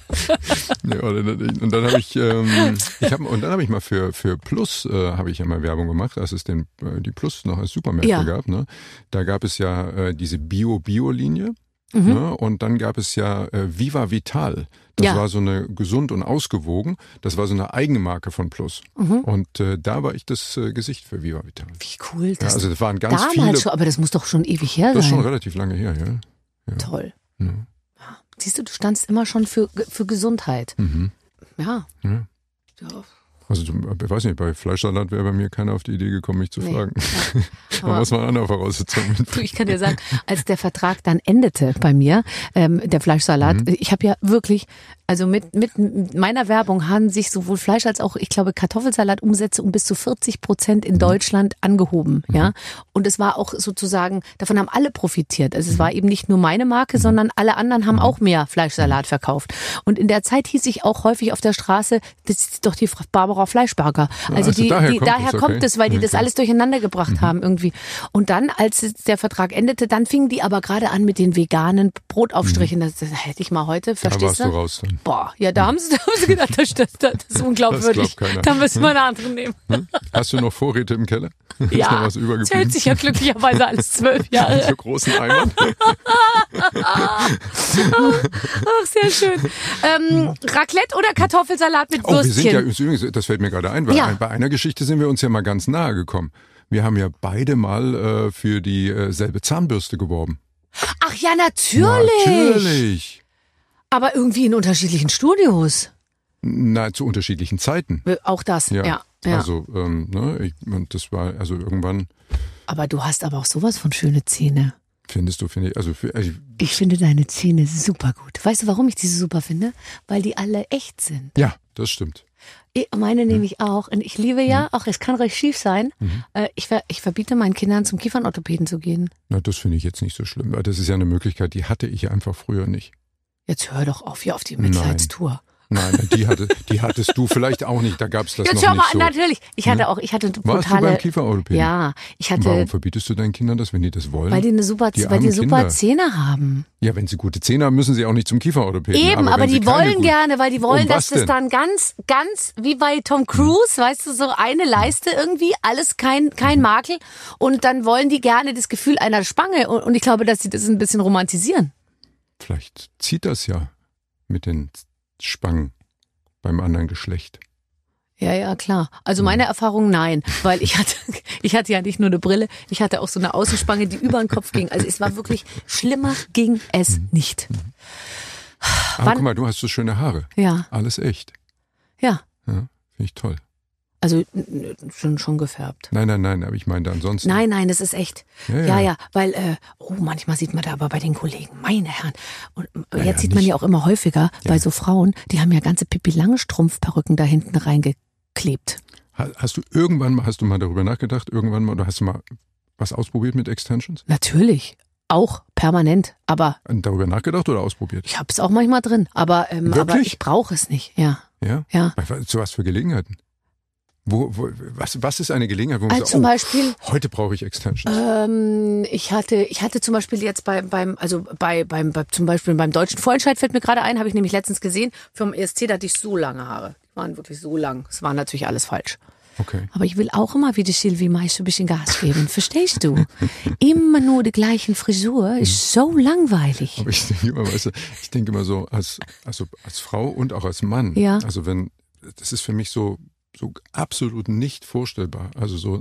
nee, und dann habe ich, ähm, ich hab, und dann habe ich mal für für Plus äh, habe ich ja mal Werbung gemacht, als es den äh, die Plus noch als Supermärkte Ja. gab. Ne? Da gab es ja äh, diese Bio-Bio-Linie. Mhm. Ne? Und dann gab es ja äh, Viva Vital. Das Ja. war so eine gesund und ausgewogen. Das war so eine eigene Marke von Plus. Mhm. Und äh, da war ich das äh, Gesicht für Viva Vital. Wie cool Ja, das also das waren ganz damals viele. schon, aber das muss doch schon ewig her Das ist schon sein. relativ lange her, ja. Toll. Ja. Siehst du, du standst immer schon für, für Gesundheit. Mhm. Ja. Ja. ja. Also ich weiß nicht, bei Fleischsalat wäre bei mir keiner auf die Idee gekommen, mich zu Nee. fragen. da Aber- muss man andere Voraussetzungen Du, ich kann dir sagen, als der Vertrag dann endete bei mir, ähm, der Fleischsalat, Mhm. ich habe ja wirklich, also mit, mit meiner Werbung haben sich sowohl Fleisch als auch, ich glaube, Kartoffelsalat-Umsätze um bis zu 40 Prozent Mhm. in Deutschland angehoben. Ja, und es war auch sozusagen, davon haben alle profitiert. Also es Mhm. war eben nicht nur meine Marke, sondern alle anderen haben auch mehr Fleischsalat verkauft. Und in der Zeit hieß ich auch häufig auf der Straße, das ist doch die Frau Barbara Fleischberger. Also, also die, daher die, kommt daher es, kommt okay. es, weil die Ja, das alles durcheinander gebracht Mhm. haben irgendwie. Und dann, als der Vertrag endete, dann fingen die aber gerade an mit den veganen Brotaufstrichen. Das, das hätte ich mal heute, Mhm. Da verstehst warst du raus dann. Boah, ja, da haben sie, da haben sie gedacht, das, das, das ist unglaubwürdig. Da müssen wir eine andere nehmen. Hm? Hast du noch Vorräte im Keller? Ist noch Ja, das hält sich ja glücklicherweise alles zwölf Jahre. so großen Eimern? Ach, sehr schön. Ähm, Raclette oder Kartoffelsalat mit Oh, wir Würstchen? sind ja, übrigens, das fällt mir gerade ein, weil Ja. bei einer Geschichte sind wir uns ja mal ganz nahe gekommen. Wir haben ja beide mal äh, für die äh, Zahnbürste geworben. Ach ja, natürlich. Natürlich. Aber irgendwie in unterschiedlichen Studios. Na, zu unterschiedlichen Zeiten. Äh, Auch das, ja. Ja. ja. Also, ähm, ne, ich, das war, also irgendwann aber du hast aber auch sowas von schöne Zähne. findest du, finde ich, also, für, also Ich finde deine Zähne super gut. Weißt du, warum ich diese super finde? Weil die alle echt sind. ja, das stimmt. Ich- Meine nehme ich auch. Und ich liebe ja, auch es kann recht schief sein, äh, ich, ver ich verbiete meinen Kindern zum Kiefernorthopäden zu gehen. Na, das finde ich jetzt nicht so schlimm, das ist ja eine Möglichkeit, die hatte ich einfach früher nicht. Jetzt hör doch auf hier auf die. Mitleidstour. Nein, die, hatte, die hattest du vielleicht auch nicht, da gab es das Jetzt noch nicht mal an, so. natürlich. Ich hatte auch, ich hatte Warst du beim brutale. Kieferorthopäden? Ja, ich hatte, Warum verbietest du deinen Kindern das, wenn die das wollen? weil die eine super, Die weil die super Kinder. Zähne haben. ja, wenn sie gute Zähne haben, müssen sie auch nicht zum Kieferorthopäden. Eben, aber, sie die wollen guten- gerne, weil die wollen, Um dass das dann ganz, ganz wie bei Tom Cruise, weißt du, so eine Leiste irgendwie, alles kein, kein Mhm. Makel. Und dann wollen die gerne das Gefühl einer Spange. Und, und ich glaube, dass sie das ein bisschen romantisieren. Vielleicht zieht das ja mit den Spangen beim anderen Geschlecht. Ja, ja, klar. Also meine Erfahrung, nein. Weil ich hatte, ich hatte ja nicht nur eine Brille, ich hatte auch so eine Außenspange, die über den Kopf ging. Also es war wirklich, schlimmer ging es Mhm. nicht. Aber Wann- guck mal, du hast so schöne Haare. Ja, Alles echt. ja. Ja, Finde ich toll. Also schon, schon gefärbt. Nein, nein, nein, aber ich meine ansonsten. Nein, nein, das ist echt. Ja, Ja, ja. ja, weil, äh, oh, manchmal sieht man da aber bei den Kollegen, meine Herren. Und äh, ja, jetzt sieht man nicht- ja auch immer häufiger bei so Frauen, die haben ja ganze Pippi Langstrumpf-Perücken da hinten reingeklebt. Ha- Hast du irgendwann mal, hast du mal darüber nachgedacht, irgendwann mal, oder hast du mal was ausprobiert mit Extensions? Natürlich. Auch permanent. Aber Darüber nachgedacht oder ausprobiert? ich hab's auch manchmal drin. Aber, ähm, aber ich brauche es nicht. Ja, Ja? ja. Zu was für Gelegenheiten? Wo, wo, was, was ist eine Gelegenheit, wo man Also sagt, zum oh, Beispiel, heute brauche ich Extensions? ähm, ich hatte, ich hatte zum Beispiel jetzt beim, beim, also bei, beim, bei, zum Beispiel beim deutschen Vorentscheid fällt mir gerade ein, habe ich nämlich letztens gesehen, vom ESC, da hatte ich so lange Haare. Die waren wirklich so lang. Es war natürlich alles falsch. Okay. Aber ich will auch immer wie die Sylvie Meisch ein bisschen Gas geben. Verstehst du? Immer nur die gleichen Frisur ist so langweilig. Aber ich denke immer, weißt du, ich denke immer so, als, also als Frau und auch als Mann. Ja. Also wenn, das ist für mich so, so absolut nicht vorstellbar. Also so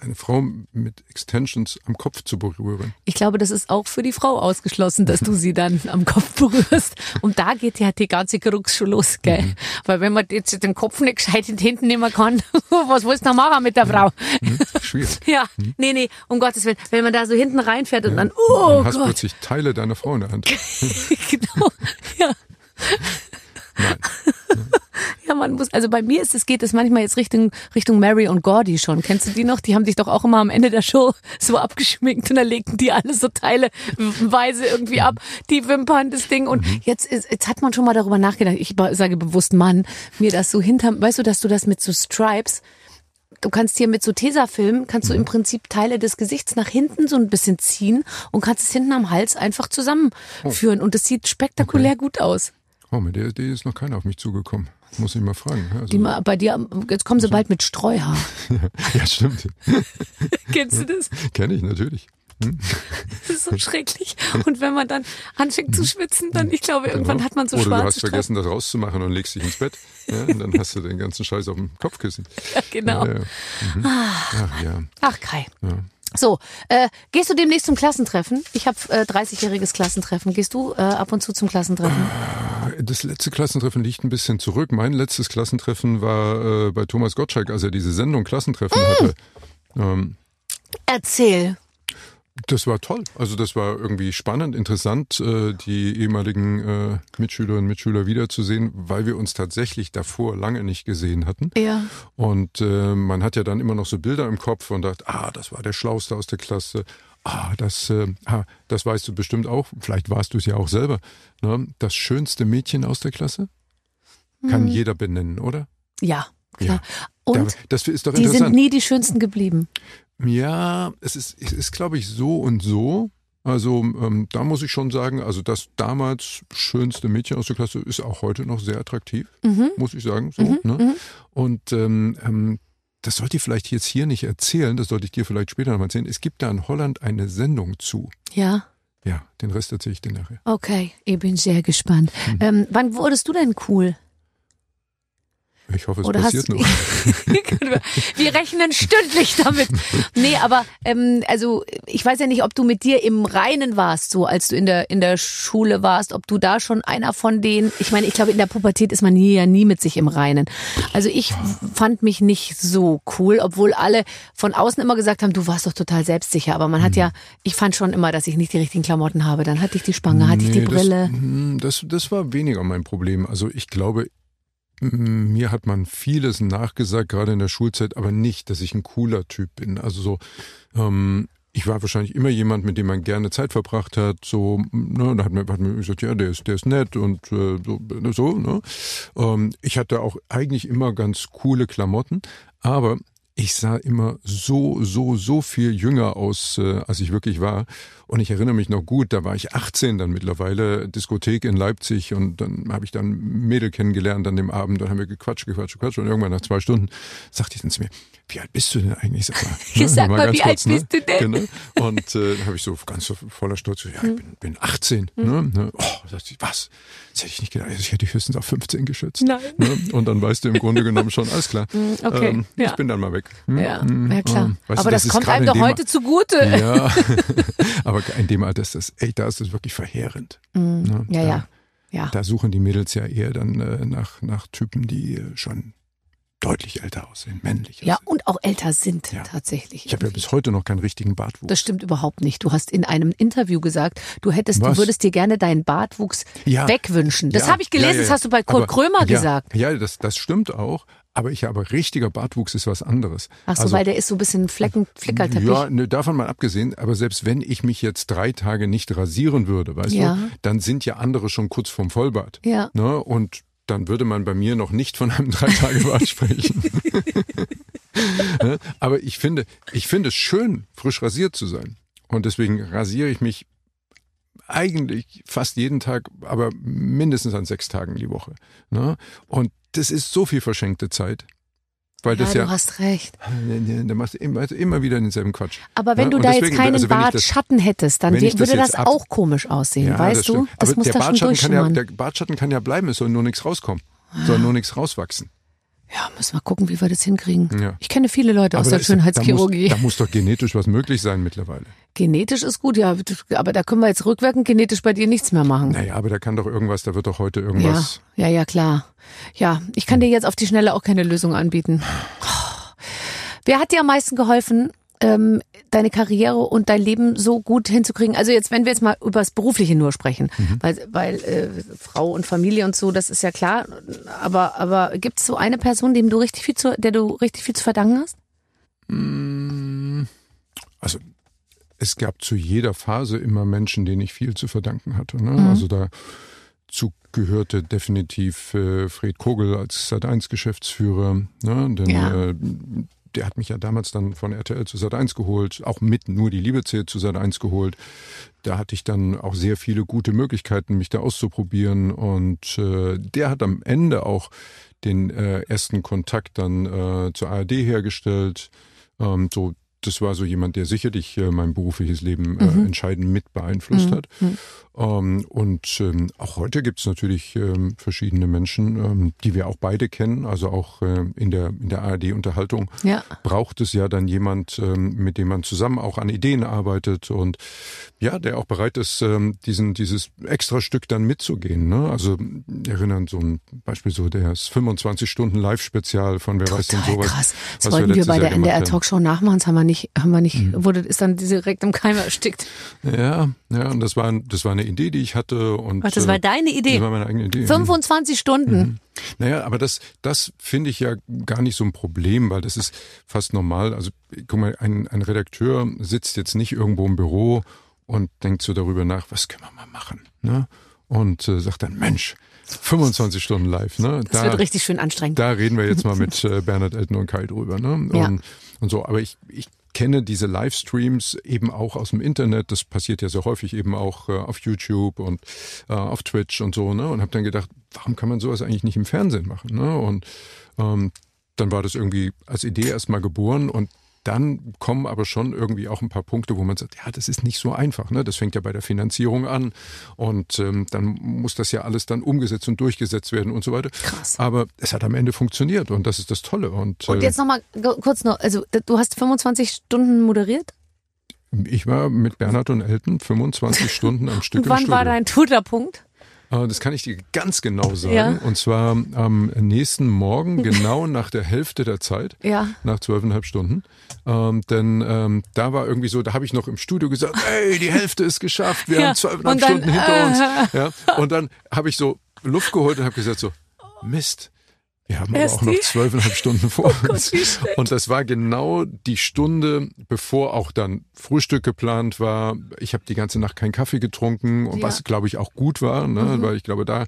eine Frau mit Extensions am Kopf zu berühren. Ich glaube, das ist auch für die Frau ausgeschlossen, dass du sie dann am Kopf berührst. Und da geht ja die ganze Krux schon los, gell? Mhm. Weil wenn man jetzt den Kopf nicht gescheit in die Hinten nehmen kann, was willst du noch machen mit der Frau? Hm? Schwierig. Ja, nee, nee, um Gottes Willen. Wenn man da so hinten reinfährt und dann, oh Dann hast Gott. plötzlich Teile deiner Frau in der Hand. genau. Ja. Nein. Ja, man muss, also bei mir ist es, geht es manchmal jetzt Richtung, Richtung Mary und Gordy schon. Kennst du die noch? Die haben sich doch auch immer am Ende der Show so abgeschminkt und dann legten die alle so teileweise irgendwie ab. Die Wimpern, das Ding. Und jetzt ist, jetzt hat man schon mal darüber nachgedacht. Ich sage bewusst Mann, mir das so hinterm, weißt du, dass du das mit so Stripes, Du kannst hier mit so Tesafilm, kannst du im Prinzip Teile des Gesichts nach hinten so ein bisschen ziehen und kannst es hinten am Hals einfach zusammenführen. Und es sieht spektakulär gut aus. Oh, mit der Idee ist noch keiner auf mich zugekommen. Muss ich mal fragen. Also, Die mal bei dir, jetzt kommen sie bald mit Streuhaar. ja, stimmt. Kennst du das? Kenne ich natürlich. Das ist so schrecklich. Und wenn man dann anfängt zu schwitzen, dann, ich glaube, irgendwann Genau. hat man so Oder du schwarze hast vergessen, das rauszumachen und legst dich ins Bett. Ja, und dann hast du den ganzen Scheiß auf dem Kopfkissen. Streifen. Genau. Ja, ja. Mhm. Ach ja. Ach, Kai. Ja. So, äh, gehst du demnächst zum Klassentreffen? Ich habe äh, 30-jähriges Klassentreffen. Gehst du äh, ab und zu zum Klassentreffen? Das letzte Klassentreffen liegt ein bisschen zurück. Mein letztes Klassentreffen war äh, bei Thomas Gottschalk, als er diese Sendung Klassentreffen Mm. hatte. Ähm, Erzähl. Das war toll. Also das war irgendwie spannend, interessant, äh, die ehemaligen äh, Mitschülerinnen und Mitschüler wiederzusehen, weil wir uns tatsächlich davor lange nicht gesehen hatten. Ja. Und äh, man hat ja dann immer noch so Bilder im Kopf und dachte, ah, das war der Schlauste aus der Klasse. Ah, das, äh, ah, das weißt du bestimmt auch. Vielleicht warst du es ja auch selber. Ne? Das schönste Mädchen aus der Klasse kann jeder benennen, oder? Ja, klar. Ja. Und Da- das ist doch die sind interessant. nie die schönsten geblieben. Ja, es ist, es ist glaube ich, so und so. Also ähm, da muss ich schon sagen, also das damals schönste Mädchen aus der Klasse ist auch heute noch sehr attraktiv, Mhm. muss ich sagen. So, ne? Und ähm, ähm, das sollte ich vielleicht jetzt hier nicht erzählen, das sollte ich dir vielleicht später noch mal erzählen. Es gibt da in Holland eine Sendung zu. Ja. Ja, den Rest erzähle ich dir nachher. Okay, ich bin sehr gespannt. Hm. Ähm, wann wurdest du denn cool? Ich hoffe, es Oder passiert noch. Wir rechnen stündlich damit. Nee, aber ähm, also ich weiß ja nicht, ob du mit dir im Reinen warst, so als du in der in der Schule warst, ob du da schon einer von denen. Ich meine, ich glaube, in der Pubertät ist man nie, ja nie mit sich im Reinen. Also ich fand mich nicht so cool, obwohl alle von außen immer gesagt haben, du warst doch total selbstsicher. Aber man hat Hm. ja, ich fand schon immer, dass ich nicht die richtigen Klamotten habe. Dann hatte ich die Spange, hatte ich die Nee, Brille. Das, hm, das, das war weniger mein Problem. Also ich glaube, mir hat man vieles nachgesagt, gerade in der Schulzeit, aber nicht, dass ich ein cooler Typ bin. Also so, ähm, ich war wahrscheinlich immer jemand, mit dem man gerne Zeit verbracht hat. So, ne, da hat man, hat man gesagt, ja, der ist, der ist nett und äh, so, so. Ne? Ähm, ich hatte auch eigentlich immer ganz coole Klamotten, aber ich sah immer so, so, so viel jünger aus, äh, als ich wirklich war. Und ich erinnere mich noch gut, da war ich 18 dann mittlerweile, Diskothek in Leipzig und dann habe ich dann Mädel kennengelernt an dem Abend, dann haben wir gequatscht, gequatscht, gequatscht und irgendwann nach zwei Stunden sagte ich dann zu mir, wie alt bist du denn eigentlich? Sag mal, Ja, sag mal, ganz wie alt bist du denn? Genau. Und äh, dann habe ich so ganz so voller Stolz, so, ja, ich bin, bin 18. Hm. Ne? Ne? Oh, sagte ich, was? Das hätte ich nicht gedacht. Ich hätte dich höchstens auf 15 geschätzt. Nein. Ne? Und dann weißt du im Grunde genommen schon, alles klar. okay, Ähm, ja. Ich bin dann mal weg. Hm? Ja, Hm, ja klar. ähm, Aber das, ist kommt einem in doch heute zugute. Ja, aber in dem Alter ist das, ey, da ist das wirklich verheerend. Ne? Mm, Ja, da, ja. Ja. Da suchen die Mädels ja eher dann äh, nach, nach Typen, die äh, schon deutlich älter aussehen, männlich Ja, aussehen. und auch älter sind Ja. tatsächlich. Ich habe ja bis heute noch keinen richtigen Bartwuchs. das stimmt überhaupt nicht. Du hast in einem Interview gesagt, du hättest, du Was? würdest dir gerne deinen Bartwuchs Ja. wegwünschen. Das Ja, habe ich gelesen, das hast du bei Kurt Aber- Krömer gesagt. Ja, das, das stimmt auch. Aber ich habe richtiger Bartwuchs ist was anderes. Ach so, Also, weil der ist so ein bisschen Flecken, Flickerteppich. Ja, ne, davon mal abgesehen, aber selbst wenn ich mich jetzt drei Tage nicht rasieren würde, weißt Ja. du, dann sind ja andere schon kurz vorm Vollbart. Ja. Ne? Und dann würde man bei mir noch nicht von einem Drei-Tage-Bart sprechen. Ne? aber ich finde, ich finde es schön, frisch rasiert zu sein. Und deswegen rasiere ich mich eigentlich fast jeden Tag, aber mindestens an sechs Tagen die Woche. Ne? Und das ist so viel verschenkte Zeit. Weil ja, das du ja, hast recht. da machst du immer, immer wieder denselben Quatsch. Aber wenn Ja, du und da deswegen, jetzt keinen also Bartschatten hättest, dann würde das das, ab- auch komisch aussehen, Ja, weißt das du? Das Aber muss der da schon Bartschatten, kann ja, der Bartschatten kann ja bleiben, es soll nur nichts rauskommen. Soll nur nichts rauswachsen. Ja, müssen wir gucken, wie wir das hinkriegen. Ja. Ich kenne viele Leute aus Aber der da ist- da Schönheitschirurgie. muss, da muss doch genetisch was möglich sein mittlerweile. Genetisch ist gut, ja, aber da können wir jetzt rückwirkend genetisch bei dir nichts mehr machen. Naja, aber da kann doch irgendwas, da wird doch heute Ja, irgendwas. ja, ja, klar. Ja, ich kann dir jetzt auf die Schnelle auch keine Lösung anbieten. Wer hat dir am meisten geholfen, ähm, deine Karriere und dein Leben so gut hinzukriegen? Also jetzt, wenn wir jetzt mal über das Berufliche nur sprechen, Mhm. weil, weil äh, Frau und Familie und so, das ist ja klar. Aber, aber gibt es so eine Person, dem du richtig viel zu, der du richtig viel zu verdanken hast? Also es gab zu jeder Phase immer Menschen, denen ich viel zu verdanken hatte. Ne? Mhm. Also dazu gehörte definitiv äh, Fred Kogel als Sat1 Geschäftsführer, ne? denn Ja. äh, der hat mich ja damals dann von RTL zu Sat 1 geholt, auch mit nur die Liebe zählt zu Sat 1 geholt. Da hatte ich dann auch sehr viele gute Möglichkeiten, mich da auszuprobieren. Und äh, der hat am Ende auch den äh, ersten Kontakt dann äh, zur ARD hergestellt. Ähm, so das war so jemand, der sicherlich äh, mein berufliches Leben äh, Mhm. entscheidend mit beeinflusst hat. Ähm, und ähm, auch heute gibt es natürlich ähm, verschiedene Menschen, die wir auch beide kennen. Also auch äh, in der, in der ARD-Unterhaltung Ja. braucht es ja dann jemand, mit dem man zusammen auch an Ideen arbeitet und ja, der auch bereit ist, diesen, dieses extra Stück dann mitzugehen. Ne? Also erinnern so ein Beispiel so das 25 Stunden Live-Spezial von Wer weiß denn Total sowas. krass. Das was wollten wir letztes bei der NDR. Talkshow nachmachen, das haben wir nicht, haben wir nicht, wurde, ist dann direkt im Keim erstickt. Ja, ja, und das war, das war eine Idee, die ich hatte. Und, Ach, das war äh, deine Idee? Das war meine eigene Idee. 25 Stunden. Naja, aber das, das finde ich ja gar nicht so ein Problem, weil das ist fast normal. Also guck mal, ein, ein Redakteur sitzt jetzt nicht irgendwo im Büro und denkt so darüber nach, was können wir mal machen, ne? Und äh, sagt dann, Mensch, 25 Stunden live, ne? Das wird richtig schön anstrengend. Da reden wir jetzt mal mit äh, Bernhard Elton und Kai drüber, ne? Und, Ja. und so. Aber ich, ich kenne diese Livestreams eben auch aus dem Internet. Das passiert ja sehr häufig eben auch äh, auf YouTube und äh, auf Twitch und so, ne? Und habe dann gedacht, warum kann man sowas eigentlich nicht im Fernsehen machen, ne? Und ähm, dann war das irgendwie als Idee erstmal geboren und dann kommen aber schon irgendwie auch ein paar Punkte, wo man sagt, ja, das ist nicht so einfach. Ne? Das fängt ja bei der Finanzierung an und ähm, dann muss das ja alles dann umgesetzt und durchgesetzt werden und so weiter. Krass. Aber es hat am Ende funktioniert und das ist das Tolle. Und, Und äh, jetzt nochmal kurz noch, also du hast 25 Stunden moderiert? ich war mit Bernhard und Elton 25 Stunden am Stück Und wann war dein Tuterpunkt? Äh, Das kann ich dir ganz genau sagen. Ja. Und zwar am nächsten Morgen, genau nach der Hälfte der Zeit. Ja. Nach zwölfeinhalb Stunden. Ähm, denn ähm, da war irgendwie so, da habe ich noch im Studio gesagt, hey, die Hälfte ist geschafft, wir Ja, haben zwölfeinhalb Stunden hinter uns. äh. Ja. Und dann habe ich so Luft geholt und habe gesagt so, Mist. Wir haben aber auch noch zwölfeinhalb Stunden vor Gott, uns. Und das war genau die Stunde, bevor auch dann Frühstück geplant war. Ich habe die ganze Nacht keinen Kaffee getrunken, und Ja. was glaube ich auch gut war, ne? weil ich glaube, da,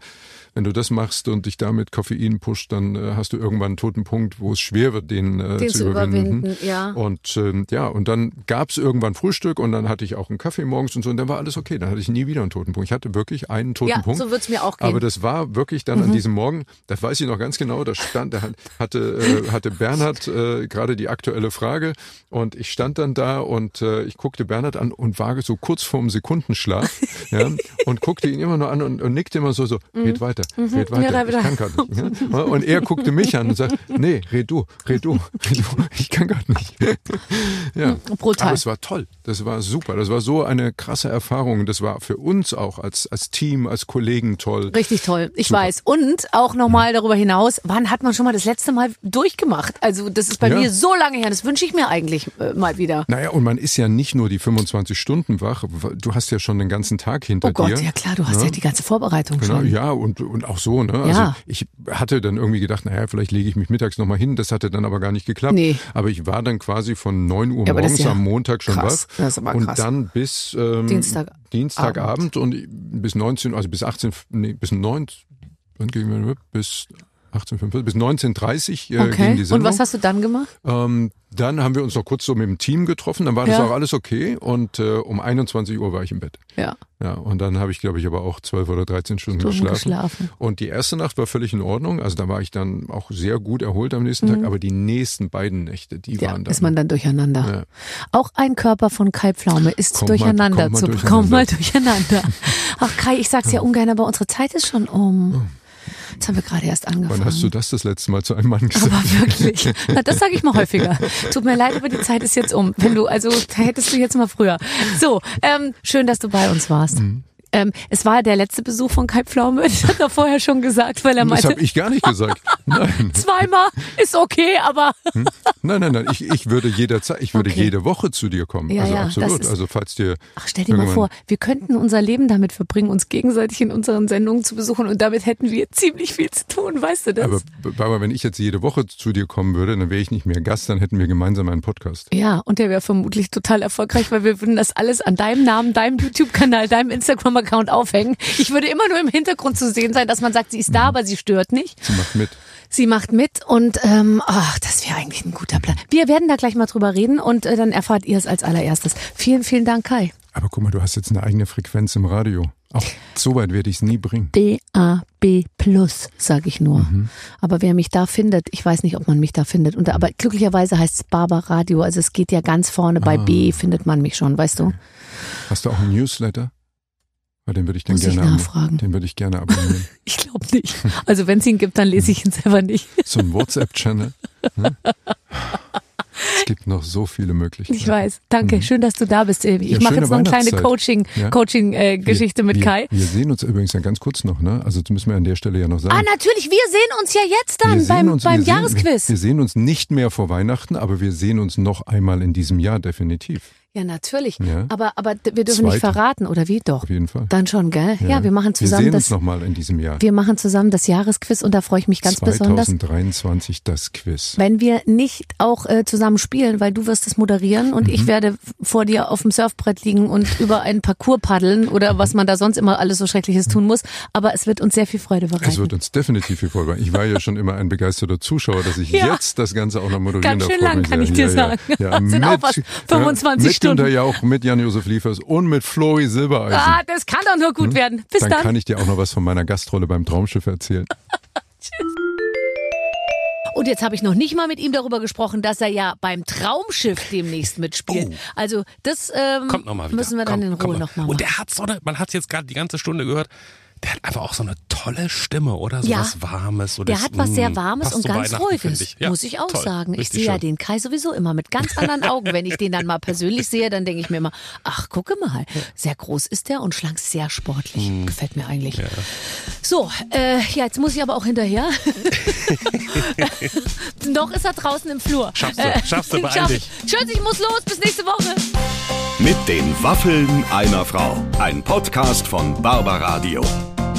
wenn du das machst und dich da mit Koffein pusht, dann äh, hast du irgendwann einen toten Punkt, wo es schwer wird, den, äh, Den zu, zu überwinden. überwinden, ja. Und ähm, ja, und dann gab's irgendwann Frühstück und dann hatte ich auch einen Kaffee morgens und so und dann war alles okay. Dann hatte ich nie wieder einen toten Punkt. Ich hatte wirklich einen toten Ja, Punkt. so wird's mir auch gehen. Aber das war wirklich dann an diesem Morgen, das weiß ich noch ganz genau, da stand, da hatte, äh, hatte Bernhard äh, gerade die aktuelle Frage und ich stand dann da und äh, ich guckte Bernhard an und war so kurz vorm Sekundenschlaf ja, und guckte ihn immer nur an und, und nickte immer so, so, red weiter, red weiter, Mhm. Ja, ich weiter. kann gar nicht. Ja. Und er guckte mich an und sagte, nee, red du, red du, red du, ich kann gar nicht. Ja. Brutal. Aber es war toll, das war super, das war so eine krasse Erfahrung, das war für uns auch als, als Team, als Kollegen toll. Richtig toll, ich Super. weiß. Und auch nochmal darüber hinaus, wann hat man schon mal das letzte Mal durchgemacht? Also das ist bei Ja. mir so lange her, das wünsche ich mir eigentlich äh, mal wieder. Naja, und man ist ja nicht nur die 25 Stunden wach, du hast ja schon den ganzen Tag hinter Oh Gott, dir. ja klar, du hast ja, die ganze Vorbereitung Genau, schon. ja, und, und auch so, ne? Also Ja. ich hatte dann irgendwie gedacht, naja, vielleicht lege ich mich mittags nochmal hin. Das hatte dann aber gar nicht geklappt. Nee. Aber ich war dann quasi von 9 Uhr Ja, morgens ja am Montag schon krass. wach. Das ist aber und krass. dann bis ähm, Dienstag- Dienstagabend und bis 19, also bis 18, nee, bis 9, wann gingen wir bis 18.45, bis 19.30 äh, ging Okay. die Und Sendung. was hast du dann gemacht? Ähm, dann haben wir uns noch kurz so mit dem Team getroffen, dann war das Ja. auch alles okay und äh, um 21 Uhr war ich im Bett. Ja. Ja, und dann habe ich, glaube ich, aber auch 12 oder 13 Stunden, Stunden geschlafen. geschlafen. Und die erste Nacht war völlig in Ordnung, also da war ich dann auch sehr gut erholt am nächsten Tag, aber die nächsten beiden Nächte, die Mhm. Ja, waren dann... ist man dann durcheinander. Ja. Auch ein Körper von Kai Pflaume ist Kommt mal- durcheinander kommt mal zu durcheinander. kommt mal durcheinander. Ach Kai, ich sag's ja ungern, aber unsere Zeit ist schon um. Jetzt haben wir gerade erst angefangen. Wann hast du das das letzte Mal zu einem Mann gesagt? Aber wirklich. Na, das sage ich mal häufiger. Tut mir leid, aber die Zeit ist jetzt um. Wenn du, also da hättest du jetzt mal früher. So, ähm, schön, dass du bei uns warst. Mhm. Ähm, es war der letzte Besuch von Kai Pflaume. Das hat er vorher schon gesagt, weil er das meinte, habe ich gar nicht gesagt. Nein, zweimal ist okay, aber nein, nein, nein. Ich, ich würde jederzeit, ich würde Okay. jede Woche zu dir kommen. Ja, also ja, das absolut. ist- Also falls dir ach, stell dir mal vor, wir könnten unser Leben damit verbringen, uns gegenseitig in unseren Sendungen zu besuchen und damit hätten wir ziemlich viel zu tun, weißt du das? Aber Barbara, wenn ich jetzt jede Woche zu dir kommen würde, dann wäre ich nicht mehr Gast, dann hätten wir gemeinsam einen Podcast. Ja, und der wäre vermutlich total erfolgreich, weil wir würden das alles an deinem Namen, deinem YouTube-Kanal, deinem Instagram-Account aufhängen. Ich würde immer nur im Hintergrund zu sehen sein, dass man sagt, sie ist da, aber sie stört nicht. Sie macht mit. Sie macht mit und ähm, ach, das wäre eigentlich ein guter Plan. Wir werden da gleich mal drüber reden und äh, dann erfahrt ihr es als allererstes. Vielen, vielen Dank, Kai. Aber guck mal, du hast jetzt eine eigene Frequenz im Radio. Auch so weit werde ich es nie bringen. DAB Plus, sage ich nur. Aber wer mich da findet, ich weiß nicht, ob man mich da findet. Und, aber glücklicherweise heißt es Barber Radio. Also es geht ja ganz vorne bei B, findet man mich schon, weißt du? Hast du auch einen Newsletter? Weil den würde ich dann Muss ich gerne nachfragen. Den würde ich gerne abonnieren. Ich glaube nicht. Also wenn es ihn gibt, dann lese ich ihn selber nicht. so ein WhatsApp-Channel. Hm? Es gibt noch so viele Möglichkeiten. Ich weiß. Danke. Schön, dass du da bist. Ich Ja, mache jetzt noch eine kleine Weihnachtszeit. Coaching, Ja. Coaching äh, mit wir, Kai. Wir sehen uns übrigens ja ganz kurz noch, ne? Also das müssen wir an der Stelle ja noch sagen. Ah, natürlich. Wir sehen uns ja jetzt Wir dann beim, uns- beim wir sehen- Jahresquiz. Wir sehen uns nicht mehr vor Weihnachten, aber wir sehen uns noch einmal in diesem Jahr definitiv. Ja, natürlich. Ja. Aber, aber wir dürfen nicht Zweite. verraten, oder wie? Doch. Auf jeden Fall. Dann schon, gell? Ja, wir machen Wir zusammen sehen das. uns nochmal in diesem Jahr. Wir machen zusammen das Jahresquiz und da freue ich mich ganz besonders. 2023 das Quiz. Wenn wir nicht auch äh, zusammen spielen, weil du wirst es moderieren und Mhm. ich werde vor dir auf dem Surfbrett liegen und über einen Parcours paddeln oder was man da sonst immer alles so Schreckliches tun muss. Aber es wird uns sehr viel Freude Es wird bereiten. uns definitiv viel Freude machen. Ich war ja schon immer ein begeisterter Zuschauer, dass ich Ja. jetzt das Ganze auch noch moderieren Ganz darf. schön freut lang, kann ich dir ja, sagen. Ja, ja, Sind mit, auch was, 25 Stunden. Günther Jauch, mit Jan-Josef Liefers und mit Flori Silbereisen. Ah, das kann doch nur gut werden. Bis Dann dann. kann ich dir auch noch was von meiner Gastrolle beim Traumschiff erzählen. Und jetzt habe ich noch nicht mal mit ihm darüber gesprochen, dass er ja beim Traumschiff demnächst mitspielt. Oh. Also das ähm, Kommt nochmal wieder. müssen wir dann Komm, in Ruhe mal. nochmal Und machen. der hat so eine, man hat jetzt gerade die ganze Stunde gehört, der hat einfach auch so eine tolle Stimme, oder? So Ja. was Warmes. So Der das, hat was sehr mm, Warmes und ganz Ruhiges. Ja, muss ich auch toll. sagen. Ich sehe ja den Kai sowieso immer mit ganz anderen Augen. Wenn ich den dann mal persönlich sehe, dann denke ich mir immer, ach, gucke mal, sehr groß ist der und schlank, sehr sportlich. Hm. Gefällt mir eigentlich. So, äh, ja, jetzt muss ich aber auch hinterher. Noch ist er draußen im Flur. Schaffst du, schaffst du, beeil dich. ich. Tschüss, ich muss los, bis nächste Woche. Mit den Waffeln einer Frau. Ein Podcast von Barbaradio.